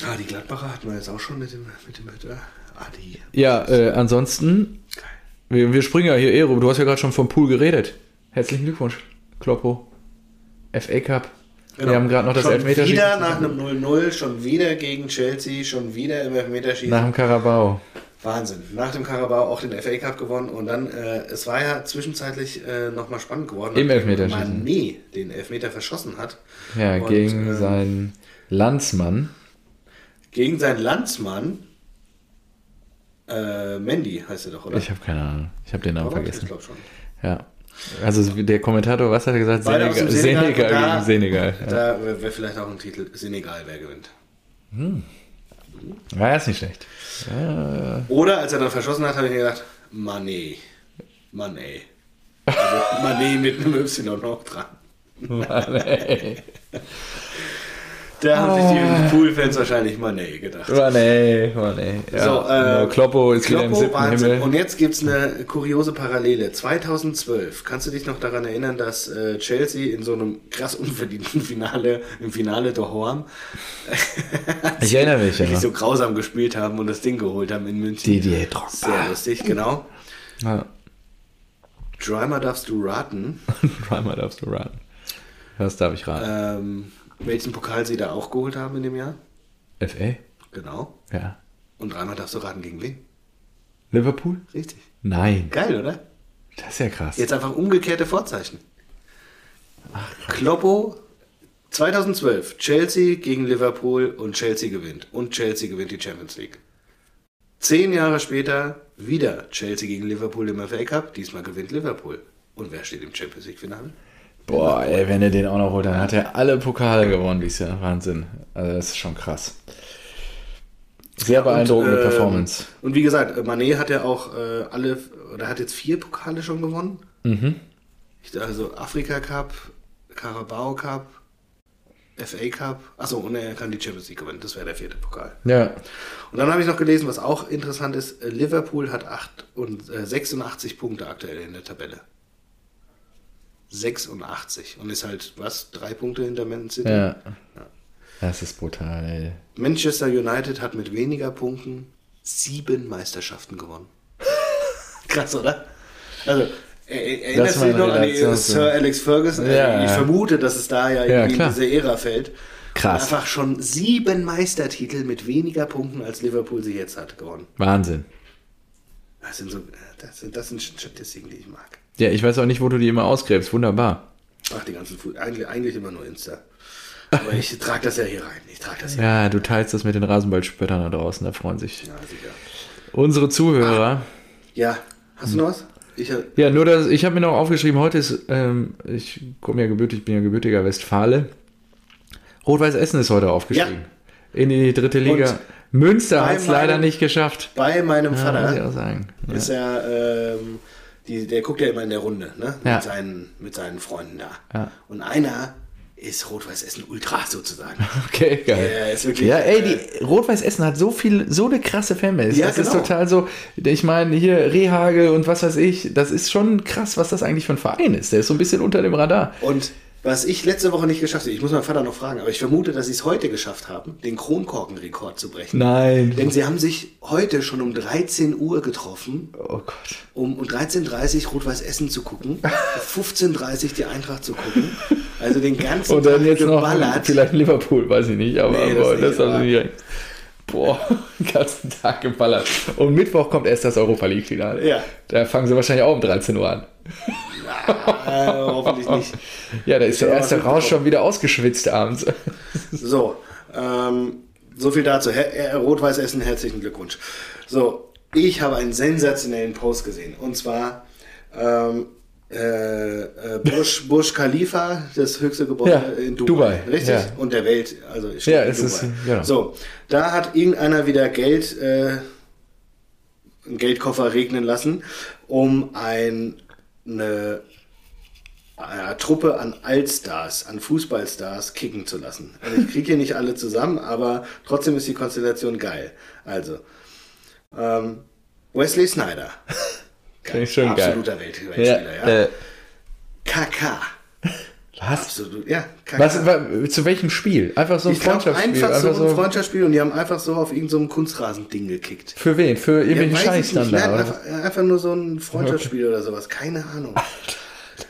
Ah, die Gladbacher hatten wir jetzt auch schon mit dem, mit dem Hütter. Ah, die. Ja, äh, ansonsten, Geil. wir, wir springen ja hier eh rum. Du hast ja gerade schon vom Pool geredet. Herzlichen Glückwunsch, Kloppo. FA Cup. Wir haben gerade noch das schon Elfmeterschießen. Wieder nach einem 0-0, schon wieder gegen Chelsea, schon wieder im Elfmeterschießen. Nach dem Karabau. Wahnsinn. Nach dem Carabao auch den FA Cup gewonnen und dann, äh, es war ja zwischenzeitlich äh, nochmal spannend geworden. Im Elfmeterschießen. Mané den Elfmeter verschossen hat. Ja, Und, gegen ähm, seinen Landsmann. Gegen seinen Landsmann, äh, Mandy heißt er doch, oder? Ich habe keine Ahnung. Ich habe den Namen? Ich vergessen. glaube schon. Ja. Also der Kommentator, was hat er gesagt? Beide Senegal, Senegal, Senegal da- gegen Senegal. Ja. Da wäre wär vielleicht auch ein Titel Senegal, wer gewinnt. ja, ist nicht schlecht. Ja, Oder als er dann verschossen hat, habe ich mir gedacht, Mané. Mané. Also Mané mit einem Y noch dran. Mann, ey. Da haben sich Ah. die Pool-Fans wahrscheinlich Mané gedacht. Mann, ey. Ja, So, äh, Kloppo ist wieder im Kloppo, siebten Wahnsinn. Himmel. Und jetzt gibt es eine kuriose Parallele. 2012, kannst du dich noch daran erinnern, dass äh, Chelsea in so einem krass unverdienten Finale, im Finale der Horm, Ich erinnere mich, ja. so grausam gespielt haben und das Ding geholt haben in München. Didier Drogba. Sehr lustig, genau. Ja. Dreimal darfst du raten, Dreimal darfst du raten. Was darf ich raten? ähm, welchen Pokal sie da auch geholt haben in dem Jahr. FA? Genau. Ja. Und dreimal darfst du raten gegen wen. Liverpool? Richtig. Nein. Geil, oder? Das ist ja krass. Jetzt einfach umgekehrte Vorzeichen. Kloppo 2012, Chelsea gegen Liverpool und Chelsea gewinnt. Und Chelsea gewinnt die Champions League. Zehn Jahre später wieder Chelsea gegen Liverpool im FA Cup. Diesmal gewinnt Liverpool. Und wer steht im Champions League-Finale? Boah, ey, wenn er den auch noch holt, dann hat er alle Pokale gewonnen dieses Jahr. Wahnsinn. Also das ist schon krass. Sehr beeindruckende und, äh, Performance. Und wie gesagt, Mané hat ja auch äh, alle, oder hat jetzt vier Pokale schon gewonnen. Mhm. Also Afrika Cup, Carabao Cup, FA Cup. Achso, und er kann die Champions League gewinnen. Das wäre der vierte Pokal. Ja. Und dann habe ich noch gelesen, was auch interessant ist: Liverpool hat 8 und, äh, 86 Punkte aktuell in der Tabelle. 86. Und ist halt, was? Drei Punkte hinter Man City? Ja. Das ist brutal, ey. Manchester United hat mit weniger Punkten sieben Meisterschaften gewonnen. Krass, oder? Also, er- erinnerst du dich noch an die Sir Alex Ferguson? Ja. Ich vermute, dass es da ja, klar. in diese Ära fällt. Krass. Einfach schon sieben Meistertitel mit weniger Punkten, als Liverpool sie jetzt hat, gewonnen. Wahnsinn. Das sind, so, das sind, das sind Statistiken, die ich mag. Ja, ich weiß auch nicht, wo du die immer ausgräbst. Wunderbar. Ach, die ganzen Fu eigentlich, eigentlich immer nur Insta. Aber ich trage das ja hier rein. Ich trage das hier. Ja, du teilst das mit den Rasenballspöttern da draußen, da freuen sich Ja, sicher. unsere Zuhörer. Ja, hast du noch was? Ich, Ja, nur das, ich habe mir noch aufgeschrieben, heute ist, ähm, ich komme ja gebürtig, bin ja gebürtiger Westfale. Rot-Weiß Essen ist heute aufgestiegen. In die dritte Liga. Und Münster hat es leider nicht geschafft. bei meinem Ja, muss ich Vater auch sagen. Ja. ist er, ähm, die, der guckt ja immer in der Runde, ne? Ja. Mit, seinen, mit seinen Freunden da. Ja. Und einer ist Rot-Weiß Essen Ultra sozusagen. Okay, geil. Ja, ist wirklich, Ja, ey, äh, die Rot-Weiß Essen hat so viel, so eine krasse Fanbase. Ja, das ist genau. total so, ich meine, hier Rehagel und was weiß ich, das ist schon krass, was das eigentlich für ein Verein ist. Der ist so ein bisschen unter dem Radar. Und was ich letzte Woche nicht geschafft habe, ich muss meinen Vater noch fragen, aber ich vermute, dass sie es heute geschafft haben, den Kronkorkenrekord zu brechen. Nein. Denn sie haben sich heute schon um 13 Uhr getroffen, Oh Gott. um um 13.30 Uhr Rot-Weiß Essen zu gucken, 15.30 Uhr die Eintracht zu gucken. Also den ganzen Und dann Tag jetzt noch geballert. vielleicht Liverpool, weiß ich nicht, aber Nee, das boah, nicht, das haben aber- sie direkt. Boah, den ganzen Tag geballert. Und Mittwoch kommt erst das Europa League-Finale. Ja. Da fangen sie wahrscheinlich auch um 13 Uhr an. Äh, hoffentlich nicht. Ja, da ist der Ja, erste Rausch schon wieder ausgeschwitzt abends. So, ähm, so viel dazu. Äh, Rot-Weiß Essen, herzlichen Glückwunsch. So, ich habe einen sensationellen Post gesehen. Und zwar ähm, äh, äh, Burj, Burj Khalifa, das höchste Gebäude Ja, in Dubai. Dubai, Richtig? ja. Und der Welt. Also steht Ja, in es ist- Dubai. genau. So, da hat irgendeiner wieder Geld, äh, einen Geldkoffer regnen lassen, um ein, eine einer Truppe an Allstars, an Fußballstars kicken zu lassen. Also ich kriege hier nicht alle zusammen, aber trotzdem ist die Konstellation geil. Also, ähm, Wesley Snyder. Ich schon geil. Absoluter Welt Weltspieler, ja. äh, KK. was? Absolut, ja. KK. Was, wa- zu welchem Spiel? Einfach so ein ich Freundschaftsspiel? einfach so einfach ein so, Freundschaftsspiel und die haben einfach so auf irgendeinem so Kunstrasending gekickt. für wen? Für irgendwelchen weiß Scheiß dann da? Einfach, einfach nur so ein Freundschaftsspiel oder sowas. Keine Ahnung.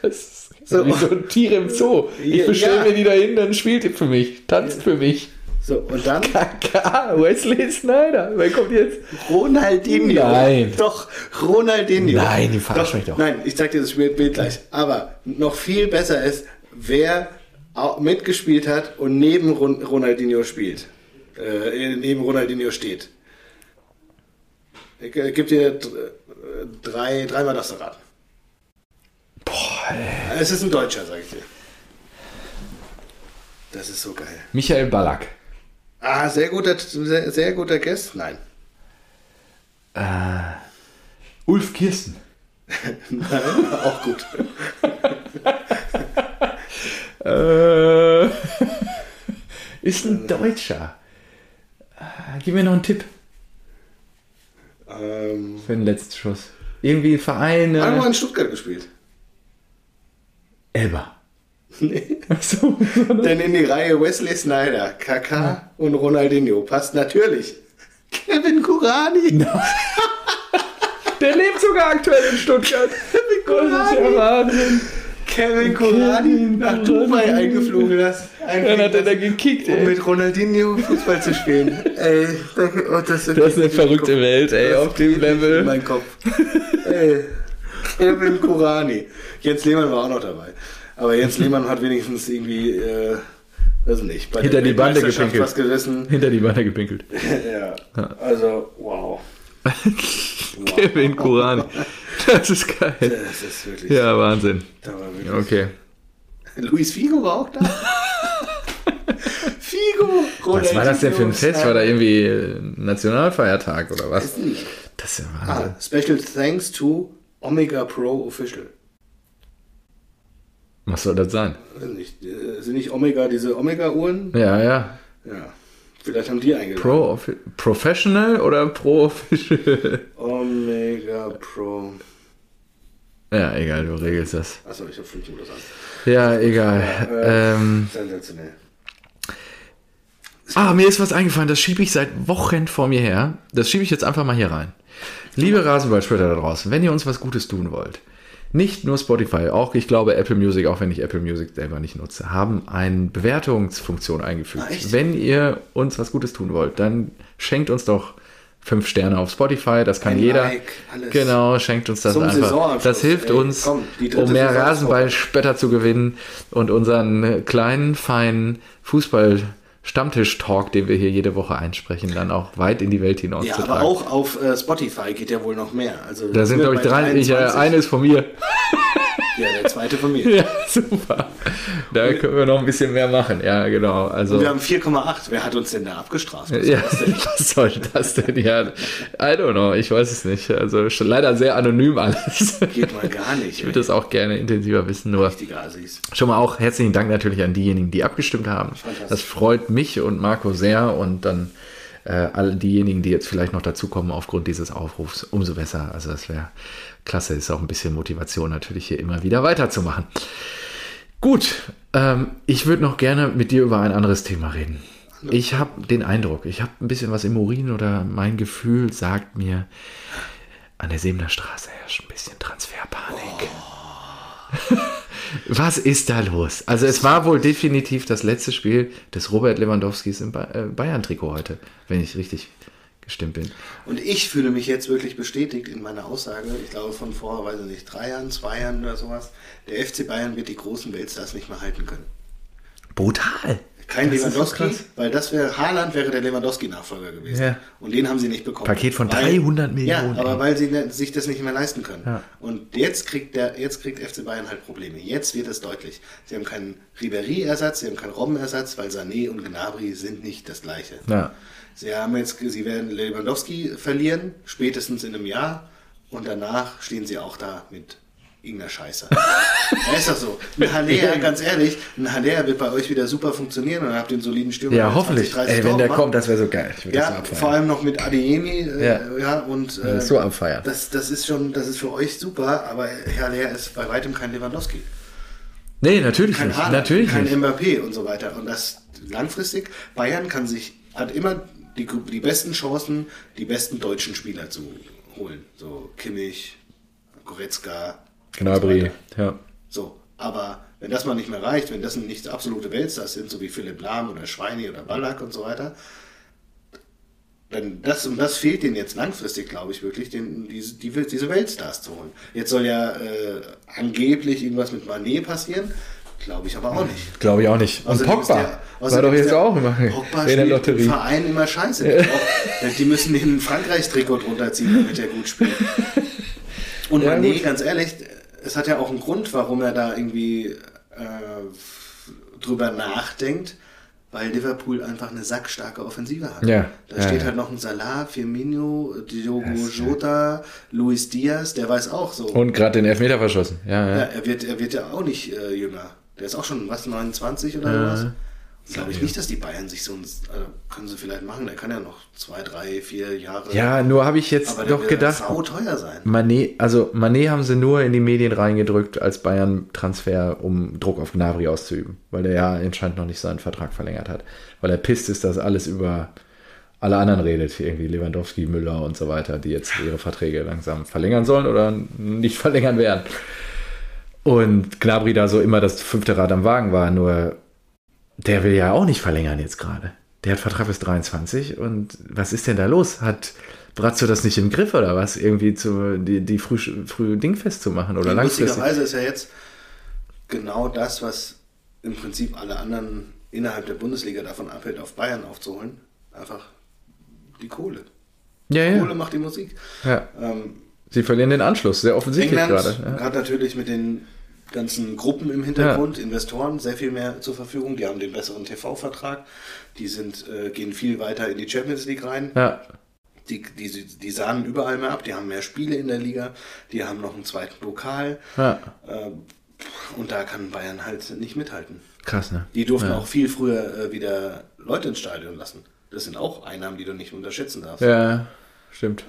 Das ist So. wie so ein Tier im Zoo. Ich Ja, bestelle ja. mir die da hin, dann spielt ihr für mich, tanzt für mich. So, und dann KK, Wesley Snyder. Wer kommt jetzt? Ronaldinho. Nein. Doch, Ronaldinho. Nein, die verarschen mich doch. Nein, ich zeig dir das Bild gleich. Aber noch viel besser ist, wer auch mitgespielt hat und neben Ron- Ronaldinho spielt. Äh, neben Ronaldinho steht. Ich äh, gebe dir äh, drei, dreimal das raten. Boah, ey. Es ist ein Deutscher, sag ich dir. Das ist so geil. Michael Ballack. Ah, sehr guter, sehr, sehr guter Guest. Nein. Ulf Kirsten. Nein, auch gut. Äh, ist ein Deutscher. Äh, Gib mir noch einen Tipp Ähm, für den letzten Schuss. Irgendwie Vereine. Haben wir in Stuttgart gespielt. Elba. Nee. Achso. Denn in die Reihe Wesley Snyder, KK und Ronaldinho passt natürlich Kevin Kurani. Der lebt sogar aktuell in Stuttgart. Das ist ja Wahnsinn. Kevin Kurani nach Dubai eingeflogen hast. Dann hat er da gekickt, um ey. mit Ronaldinho Fußball zu spielen. ey, oh, das, Das ist eine verrückte Welt, ey, auf dem Level. In mein Kopf. ey, Kevin Kurani. Jens Lehmann war auch noch dabei. Aber Jens Lehmann hat wenigstens irgendwie äh, Das nicht. Bei Hinter der die Bande gepinkelt. was gerissen. Hinter die Bande gepinkelt. ja. Also, wow. Kevin Kurani. Das ist geil. Das ist wirklich. Ja, Wahnsinn. Da war wirklich Okay. Luis Figo war auch da. Figo! Was war das denn für ein Fest? War da irgendwie äh, Nationalfeiertag oder was? Weiß nicht. Das ist ja Wahnsinn. Ah, special thanks to Omega Pro Official. Was soll das sein? Nicht, äh, sind nicht Omega diese Omega-Uhren? Ja, ja. Ja. Vielleicht haben die eingeladen. Pro Professional oder Pro Official? Omega Pro. Ja, egal, du regelst das. Achso, ich habe fünf Minuten an. Ja, egal. Äh, Ähm, Sensationell. ah, mir ist was eingefallen, das schiebe ich seit Wochen vor mir her. Das schiebe ich jetzt einfach mal hier rein. Liebe Rasenballspötter da draußen, wenn ihr uns was Gutes tun wollt, nicht nur Spotify, auch ich glaube Apple Music, auch wenn ich Apple Music selber nicht nutze, haben eine Bewertungsfunktion eingefügt. Ah, echt? wenn ihr uns was Gutes tun wollt, dann schenkt uns doch fünf Sterne auf Spotify, das kann Ein jeder. Like. Genau, schenkt uns das Zum einfach. Das hilft Ey, uns, komm, um mehr Rasenballspötter zu gewinnen und unseren kleinen, feinen Fußball-Stammtisch-Talk, den wir hier jede Woche einsprechen, dann auch weit in die Welt hinaus Ja, aber auch auf äh, Spotify geht ja wohl noch mehr. Also da sind, glaube ich, drei. Ich, äh, 23. eine ist von mir. Ja, der zweite von mir. Ja, super. Da können wir noch ein bisschen mehr machen. Ja, genau. Also. Wir haben 4,8. Wer hat uns denn da abgestraft? Was Ja, war das denn? was soll das denn? Ja, I don't know, ich weiß es nicht. Also schon leider sehr anonym alles. Geht mal gar nicht. Ich würde das auch gerne intensiver wissen, nur schon mal auch herzlichen Dank natürlich an diejenigen, die abgestimmt haben. Das freut mich und Marco sehr und dann äh, alle diejenigen, die jetzt vielleicht noch dazukommen aufgrund dieses Aufrufs, umso besser. Also das wäre klasse, ist auch ein bisschen Motivation natürlich hier immer wieder weiterzumachen. Gut, ähm, ich würde noch gerne mit dir über ein anderes Thema reden. Ich habe den Eindruck, ich habe ein bisschen was im Urin oder mein Gefühl sagt mir, an der Sebener Straße herrscht ein bisschen Transferpanik. Was ist da los? Also es war wohl definitiv das letzte Spiel des Robert Lewandowskis im äh, Bayern-Trikot heute, wenn ich richtig bin. Und ich fühle mich jetzt wirklich bestätigt in meiner Aussage, ich glaube von vor, weiß ich nicht, drei Jahren, zwei Jahren oder sowas, der FC Bayern wird die großen Weltstars nicht mehr halten können. Brutal. Kein Das Lewandowski, weil das wäre, Haaland wäre der Lewandowski-Nachfolger gewesen. Ja. Und den haben sie nicht bekommen. Paket von 300 Millionen, Ja, aber ey. weil sie ne- sich das nicht mehr leisten können. Ja. Und jetzt kriegt, der, jetzt kriegt FC Bayern halt Probleme. Jetzt wird es deutlich. Sie haben keinen Ribéry-Ersatz, sie haben keinen Robben-Ersatz, weil Sané und Gnabry sind nicht das Gleiche. Ja. Sie haben jetzt, sie werden Lewandowski verlieren, spätestens in einem Jahr. Und danach stehen sie auch da mit irgendeiner Scheiße. ja, ist doch so. Ein Haller, ganz ehrlich, ein Haller wird bei euch wieder super funktionieren und habt einen soliden Stürmer. Ja, hoffentlich. 20, 30 Ey, wenn Tore der macht. kommt, das wäre so geil. Das so Ja, abfeiern. vor allem noch mit Adeyemi. Äh, Ja. ja. und Das äh, ist so am Feiern. das, das ist schon, das ist für euch super, aber Herr Lehr ist bei weitem kein Lewandowski. Nee, natürlich Kein nicht. Haaland, Natürlich kein nicht. Mbappé und so weiter. Und das langfristig, Bayern kann sich, hat immer die, die besten Chancen, die besten deutschen Spieler zu holen. So Kimmich, Goretzka. so Gnabry. weiter. Ja. So, aber wenn das mal nicht mehr reicht, wenn das nicht absolute Weltstars sind, so wie Philipp Lahm oder Schweini oder Ballack und so weiter, dann das und das fehlt denen jetzt langfristig, glaube ich wirklich, den, diese, die, diese Weltstars zu holen. Jetzt soll ja äh, angeblich irgendwas mit Manet passieren, glaube ich aber auch nicht. Glaube ich auch nicht. Und Außerdem Pogba der- war doch ist jetzt auch immer Pogba in der Lotterie. im Verein immer scheiße. Die, auch, die müssen den Frankreich-Trikot drunter ziehen, damit er gut spielt. Und Ja, Mané, ganz ehrlich, es hat ja auch einen Grund, warum er da irgendwie äh, drüber nachdenkt, weil Liverpool einfach eine sackstarke Offensive hat. Ja, Da ja, steht ja. halt noch ein Salah, Firmino, Diogo ist- Jota, Luis Diaz, der weiß auch so. Und gerade den Elfmeter verschossen. Ja, ja. Ja, er wird, er wird ja auch nicht äh, jünger. Der ist auch schon, was, 29 oder Ja. sowas? Glaube ich nicht, dass die Bayern sich so ein, also können sie vielleicht machen, der kann ja noch zwei, drei, vier Jahre. Ja, nur habe ich jetzt doch wird gedacht, sau teuer sein. Manet, also Manet haben sie nur in die Medien reingedrückt als Bayern-Transfer, um Druck auf Gnabry auszuüben, weil der ja anscheinend noch nicht seinen Vertrag verlängert hat. Weil er pisst ist, dass alles über alle anderen redet, irgendwie Lewandowski, Müller und so weiter, die jetzt ihre Verträge langsam verlängern sollen oder nicht verlängern werden. Und Gnabry da so immer das fünfte Rad am Wagen war, nur der will ja auch nicht verlängern jetzt gerade. Der hat Vertrag bis 23 und was ist denn da los? Hat Brazzo das nicht im Griff oder was? Irgendwie zu, die, die früh, früh dingfest zu machen oder langfristig? Lustigerweise ist ja jetzt genau das, was im Prinzip alle anderen innerhalb der Bundesliga davon abhält, auf Bayern aufzuholen? Einfach die Kohle. Ja, Kohle ja. macht die Musik. ja. Ähm, Sie verlieren den Anschluss, sehr offensichtlich England gerade. Ja. hat natürlich mit den ganzen Gruppen im Hintergrund, Investoren, sehr viel mehr zur Verfügung. Die haben den besseren TV-Vertrag. Die sind, äh, gehen viel weiter in die Champions League rein. Ja. Die, die, die sahnen überall mehr ab. Die haben mehr Spiele in der Liga. Die haben noch einen zweiten Pokal. ja. Äh, und da kann Bayern halt nicht mithalten. Krass, ne? Die durften ja. auch viel früher äh, wieder Leute ins Stadion lassen. Das sind auch Einnahmen, die du nicht unterschätzen darfst. Ja, stimmt.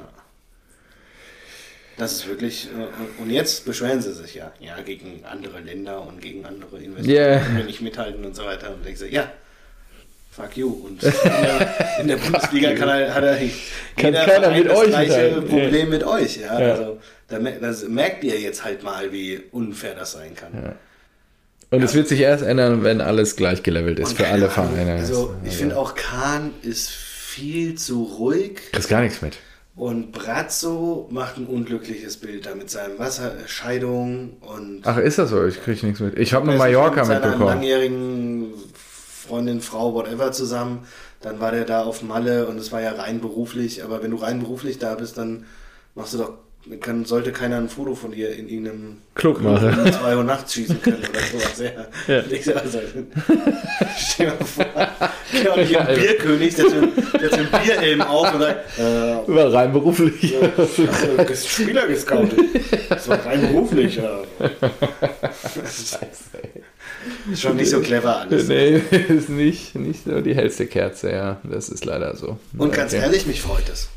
Das ist wirklich. Äh, und jetzt beschweren sie sich ja. Ja, gegen andere Länder und gegen andere Investoren Yeah. können wir nicht mithalten und so weiter. Und denke so, ja, fuck you. Und in der, in der Bundesliga kann er, hat er Kann jeder keiner mit das euch gleiche mithalten. Problem mit euch. Ja? Ja. Also, da, das merkt ihr jetzt halt mal, wie unfair das sein kann. Und es wird sich erst ändern, wenn alles gleich gelevelt ist Und für alle Vereine. Also, ich finde auch Kahn ist viel zu ruhig. Kriegst gar nichts mit. Und Brazzo macht ein unglückliches Bild da mit seinem Wasserscheidung und Ach, ist das so? Ich krieg nichts mit. Ich habe nur Er ist nicht Mallorca mit seiner mitbekommen. langjährigen Freundin, Frau, whatever zusammen. Dann war der da auf Malle und es war ja rein beruflich. Aber wenn du rein beruflich da bist, dann machst du doch, kann, sollte keiner ein Foto von dir in irgendeinem Club machen. um 2 Uhr nachts schießen können oder sowas. Ja. Ja. Ich Also, stell dir mal vor, ja, hier ein Geil. Bierkönig, der hat einen Bierhelm auf und sagt, äh, War rein beruflich. also, Spieler gescoutet. Das war rein beruflich. Ja. Das ist ist schon nicht so clever alles. nee, ist nicht, nicht so die hellste Kerze, ja. Das ist leider so. Und ganz Okay. ehrlich, mich freut es.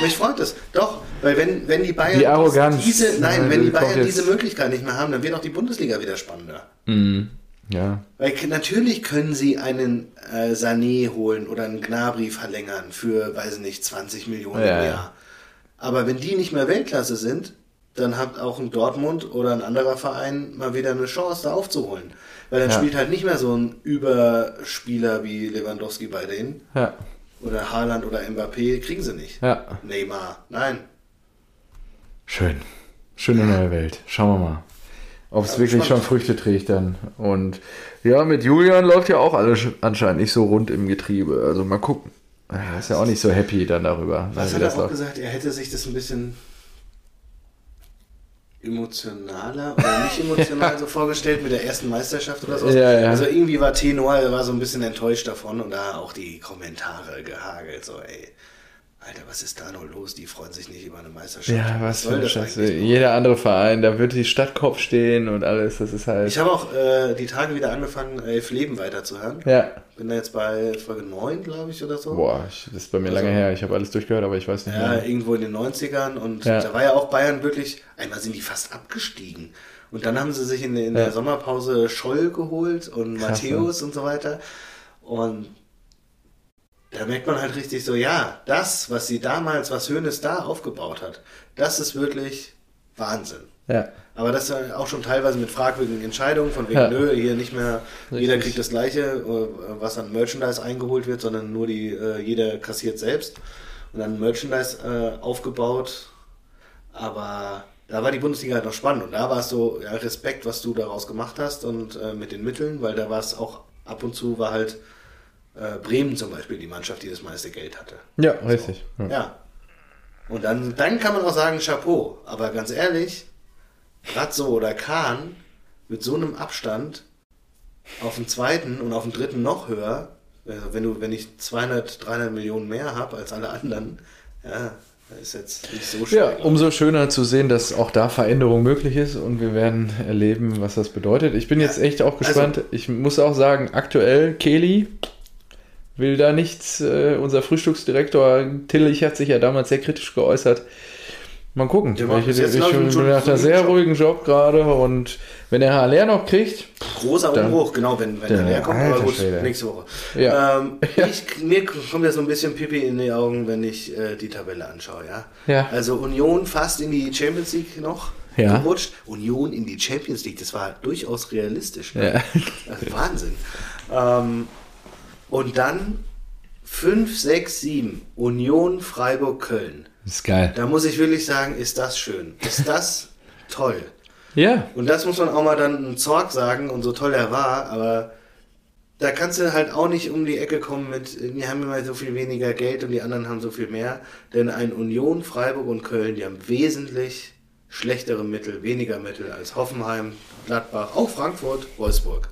Mich freut es. Doch, weil wenn, wenn die Bayern Die Arroganz. diese, nein, Ja, wenn die Bayern diese Möglichkeit nicht mehr haben, dann wird auch die Bundesliga wieder spannender. Mhm. Ja. Weil natürlich können sie einen äh, Sané holen oder einen Gnabry verlängern für, weiß ich nicht, 20 Millionen Ja, im ja. Jahr. Aber wenn die nicht mehr Weltklasse sind, dann hat auch ein Dortmund oder ein anderer Verein mal wieder eine Chance, da aufzuholen. Weil dann Ja. spielt halt nicht mehr so ein Überspieler wie Lewandowski bei denen. Ja. Oder Haaland oder Mbappé, kriegen sie nicht. Ja. Neymar, nein. Schön. Schöne neue Welt. Schauen wir mal. Ob es wirklich schon spannend. Früchte trägt dann. Und ja, mit Julian läuft ja auch alles anscheinend nicht so rund im Getriebe. Also mal gucken. Er ist ja auch nicht so happy dann darüber. Was hat er auch läuft. gesagt? Er hätte sich das ein bisschen emotionaler oder nicht emotional so vorgestellt mit der ersten Meisterschaft oder so. Ja, ja. Also irgendwie war Tenor, er war so ein bisschen enttäuscht davon und da auch die Kommentare gehagelt, so ey, Alter, was ist da nur los? Die freuen sich nicht über eine Meisterschaft. Ja, was für soll ein das Scheiß. eigentlich nur? Jeder andere Verein, da wird die Stadtkopf stehen und alles. Das ist halt. Ich habe auch äh, die Tage wieder angefangen, Elf Leben weiterzuhören. ja. Bin da jetzt bei Folge 9, glaube ich, oder so. Boah, ich, das ist bei mir Also- lange her. Ich habe alles durchgehört, aber ich weiß nicht Ja, mehr. irgendwo in den 90ern und Ja. da war ja auch Bayern wirklich, einmal sind die fast abgestiegen. Und dann haben sie sich in, in Ja. der Sommerpause Scholl geholt und Krass, Matthäus und so weiter. Und da merkt man halt richtig so, ja, das, was sie damals, was Hoeneß da aufgebaut hat, das ist wirklich Wahnsinn. Ja. Aber das ja auch schon teilweise mit fragwürdigen Entscheidungen, von wegen, Ja. nö, hier nicht mehr, jeder Richtig. kriegt das Gleiche, äh, was an Merchandise eingeholt wird, sondern nur die, äh, jeder kassiert selbst. Und dann Merchandise äh, aufgebaut. Aber da war die Bundesliga halt noch spannend. Und da war es so, ja, Respekt, was du daraus gemacht hast und äh, mit den Mitteln, weil da war es auch ab und zu war halt äh, Bremen zum Beispiel die Mannschaft, die das meiste Geld hatte. Ja, richtig. Ja. Ja. Und dann, dann kann man auch sagen, Chapeau. Aber ganz ehrlich, Ratzo oder Kahn mit so einem Abstand auf den zweiten und auf den dritten noch höher, also wenn du, wenn ich 200, 300 Millionen mehr habe als alle anderen, ja, ist jetzt nicht so schwer. Ja, umso schöner zu sehen, dass auch da Veränderung möglich ist und wir werden erleben, was das bedeutet. Ich bin jetzt echt auch gespannt. ich muss auch sagen, aktuell Kelly will da nichts. Äh, unser Frühstücksdirektor Tillich hat sich ja damals sehr kritisch geäußert. Mal gucken. Der Ich, ich, jetzt, ich ich, einen bin nach einem sehr Job. ruhigen Job gerade und wenn er HLR noch kriegt, Großer Dann- Umbruch, genau, wenn, wenn Der- kommt, aber gut, Schwede. nächste Woche. Ja. Ähm, ich, mir kommt ja so ein bisschen Pipi in die Augen, wenn ich äh, die Tabelle anschaue, ja. Ja. Also Union fast in die Champions League noch Ja. gerutscht. Union in die Champions League, das war durchaus realistisch. Ne? Ja. Also Wahnsinn. Ähm, und dann 5, 6, 7, Union, Freiburg, Köln. ist geil. Da muss ich wirklich sagen, ist das schön. Ist das toll. Ja, Und das muss man auch mal dann einem Zorg sagen und so toll er war, aber da kannst du halt auch nicht um die Ecke kommen mit, wir haben immer so viel weniger Geld und die anderen haben so viel mehr. Denn ein Union, Freiburg und Köln, die haben wesentlich schlechtere Mittel, weniger Mittel als Hoffenheim, Gladbach, auch Frankfurt, Wolfsburg.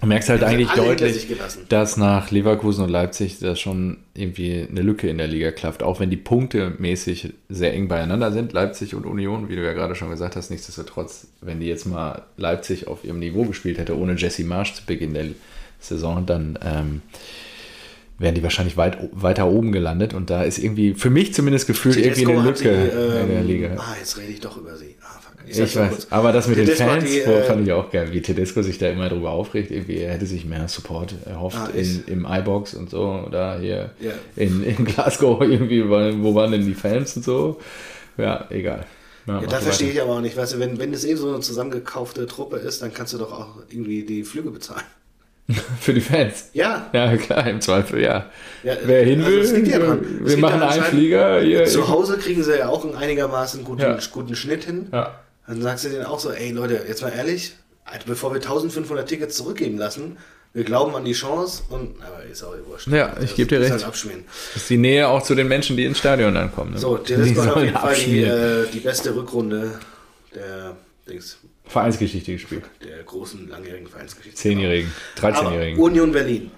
Du merkst halt eigentlich deutlich, dass nach Leverkusen und Leipzig da schon irgendwie eine Lücke in der Liga klafft. Auch wenn die Punkte mäßig sehr eng beieinander sind, Leipzig und Union, wie du ja gerade schon gesagt hast, nichtsdestotrotz, wenn die jetzt mal Leipzig auf ihrem Niveau gespielt hätte, ohne Jesse Marsch zu Beginn der Saison, dann ähm, wären die wahrscheinlich weit, weiter oben gelandet. Und da ist irgendwie, für mich zumindest gefühlt, irgendwie eine Lücke die, ähm, in der Liga. Ah, jetzt rede ich doch über sie. Ich noch weiß, kurz. aber das mit Tedesco den Fans die, äh, fand ich auch geil, wie Tedesco sich da immer drüber aufregt. Irgendwie, er hätte sich mehr Support erhofft Ah, in, im iBox und so. Oder hier Ja. in, in Glasgow irgendwie, wo waren denn die Fans und so. Ja, egal. Ja, da verstehe ich aber auch nicht. Weißt du, wenn, wenn das eh so eine zusammengekaufte Truppe ist, dann kannst du doch auch irgendwie die Flüge bezahlen. Für die Fans. Ja. Ja, klar, im Zweifel, ja. Ja, Wer hin also will, liegt ja wir machen ja einen Flieger. Hier. Zu Hause kriegen sie ja auch einen einigermaßen guten, Ja. guten Schnitt hin. Ja. Dann sagst du denen auch so, ey Leute, jetzt mal ehrlich, Alter, bevor wir 1500 Tickets zurückgeben lassen, wir glauben an die Chance und, aber ist auch wurscht. Ja, ich geb dir ist recht. Halt abschmieren. Das ist die Nähe auch zu den Menschen, die ins Stadion ankommen. Ne? So, das war auf jeden Fall die, äh, die beste Rückrunde der, Dings, Vereinsgeschichte gespielt. der großen, langjährigen Vereinsgeschichte. Zehnjährigen, Aber 13-Jährigen. Union Berlin.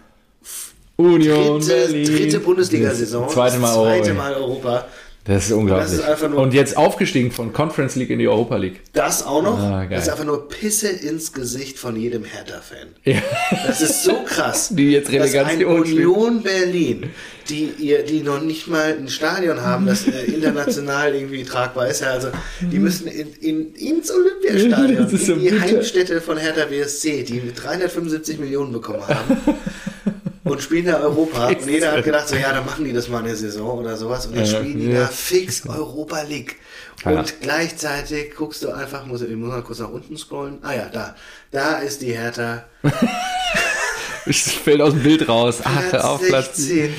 Union Dritte, Berlin. dritte Bundesliga-Saison. Zweite Mal. Zweite Mal Europa. Das ist unglaublich. Das ist einfach nur- Und jetzt aufgestiegen von Conference League in die Europa League. Das auch noch. Ah, das ist einfach nur Pisse ins Gesicht von jedem Hertha-Fan. Ja. Das ist so krass. Die jetzt Relegation. Union Berlin, die, ihr, die noch nicht mal ein Stadion haben, das äh, international irgendwie tragbar ist. Ja, also die müssen in, in, ins Olympiastadion, in die. Heimstätte von Hertha BSC, die 375 Millionen bekommen haben. Und spielen da Europa. Und jeder hat gedacht, so ja, dann machen die das mal eine Saison oder sowas. Und Ja, spielen die ja. da fix Europa League. Ja. Und gleichzeitig guckst du einfach, muss ich muss mal kurz nach unten scrollen. Ah ja, da. Da ist die Hertha. Es fällt aus dem Bild raus. Ach, auf Platz 16.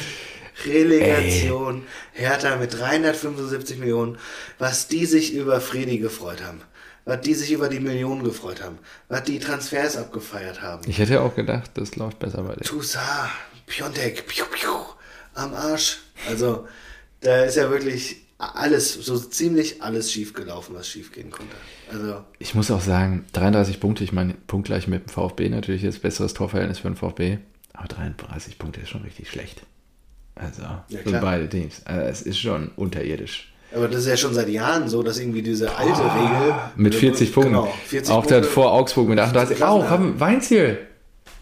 Relegation. Hertha mit 375 Millionen. Was die sich über Fredi gefreut haben. Was die sich über die Millionen gefreut haben. Was die Transfers abgefeiert haben. Ich hätte auch gedacht, das läuft besser bei dir. Toussaint, Piontek, piu, piu, am Arsch. Also, da ist ja wirklich alles, so ziemlich alles schief gelaufen, was schief gehen konnte. Also, Ich muss auch sagen, 33 Punkte, ich meine, punktgleich mit dem VfB natürlich jetzt besseres Torverhältnis für den VfB. Aber 33 Punkte ist schon richtig schlecht. Also, für klar. beide Teams. Also, es ist schon unterirdisch. Aber das ist ja schon seit Jahren so, dass irgendwie diese alte Regel. Mit 40 Punkten. Genau, 40 auch Punkte. der vor Augsburg mit 38. Klassen Oh, haben Weinziel.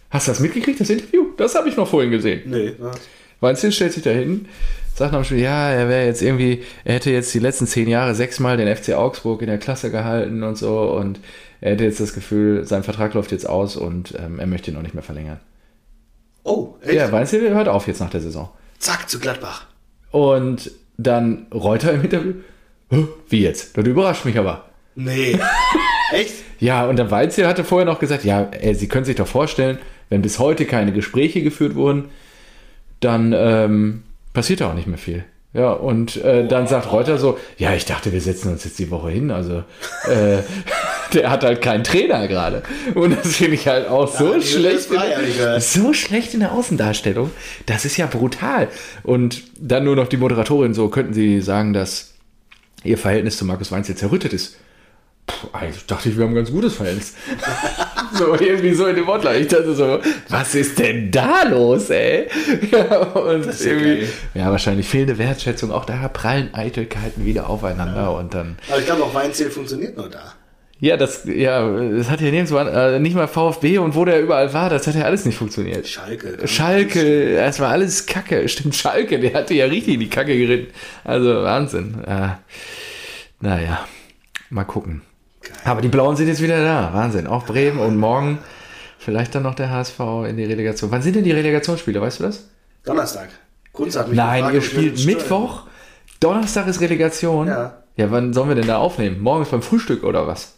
Hast du das mitgekriegt, das Interview? Das habe ich noch vorhin gesehen. Nee, ja. Weinziel stellt sich da hin, sagt dem Spiel, ja, er wäre jetzt irgendwie, er hätte jetzt die letzten zehn Jahre sechsmal den FC Augsburg in der Klasse gehalten und so und er hätte jetzt das Gefühl, sein Vertrag läuft jetzt aus und ähm, er möchte ihn auch nicht mehr verlängern. Oh, echt? Ja, Weinziel hört auf jetzt nach der Saison. Zack, zu Gladbach. Und dann Reuter im Interview, "Hä, wie jetzt? Das überrascht mich aber. Nee. echt? Ja, und der Weinziel hatte vorher noch gesagt, ja, ey, Sie können sich doch vorstellen, wenn bis heute keine Gespräche geführt wurden, dann ähm, passiert da auch nicht mehr viel. Ja, und äh, dann sagt Reuter so, ja, ich dachte, wir setzen uns jetzt die Woche hin. Also, äh, der hat halt keinen Trainer gerade. Und das finde ich halt auch so Ja, schlecht. ja gehört. So schlecht in der Außendarstellung. Das ist ja brutal. Und dann nur noch die Moderatorin so, könnten Sie sagen, dass Ihr Verhältnis zu Markus Weinz jetzt zerrüttet ist? Puh, eigentlich dachte ich, wir haben ein ganz gutes Verhältnis. so irgendwie so in dem Wortlaut. Ich dachte so, was ist denn da los, ey? Ja, und ja irgendwie, ja, wahrscheinlich fehlende Wertschätzung. Auch da prallen Eitelkeiten wieder aufeinander und dann. Aber ich glaube auch Weinziel funktioniert nur da. Ja, das, ja, das hat ja nirgendwo, äh, nicht mal VfB und wo der überall war, das hat ja alles nicht funktioniert. Schalke. Schalke, das war alles Kacke. Stimmt, Schalke, der hatte ja richtig in die Kacke geritten. Also Wahnsinn. Äh, naja, mal gucken. Aber die Blauen sind jetzt wieder da. Wahnsinn. Auch Bremen und morgen vielleicht dann noch der HSV in die Relegation. Wann sind denn die Relegationsspiele, weißt du das? Donnerstag. Kunz hat mich Nein, gefragt, ihr spielt Mittwoch. Donnerstag ist Relegation. Ja. Ja, wann sollen wir denn da aufnehmen? Morgens beim Frühstück oder was?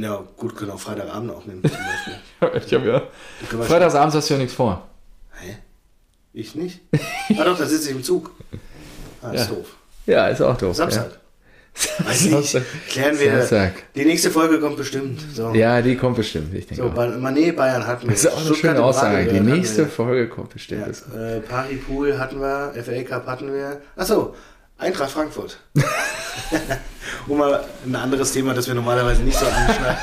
Ja, gut, können auch Freitagabend aufnehmen zum Beispiel. Ich habe ja. Freitagsabends hast du ja nichts vor. Hä? Ich nicht? ah doch, da sitze ich im Zug. Ah, ist Ja. doof. Ja, ist auch doof. Samstag. Ja. Weiß nicht. Klären wir. Samstag. Die nächste Folge kommt bestimmt. So. Ja, die kommt bestimmt, ich denke So. Ba- Mané Bayern hatten wir. Das ist auch eine Stuttgart schöne Aussage. Die nächste. Folge kommt bestimmt. Ja, äh, Paripool hatten wir, FA Cup hatten wir. Achso, Eintracht Frankfurt. um mal ein anderes Thema, das wir normalerweise nicht so anschneiden.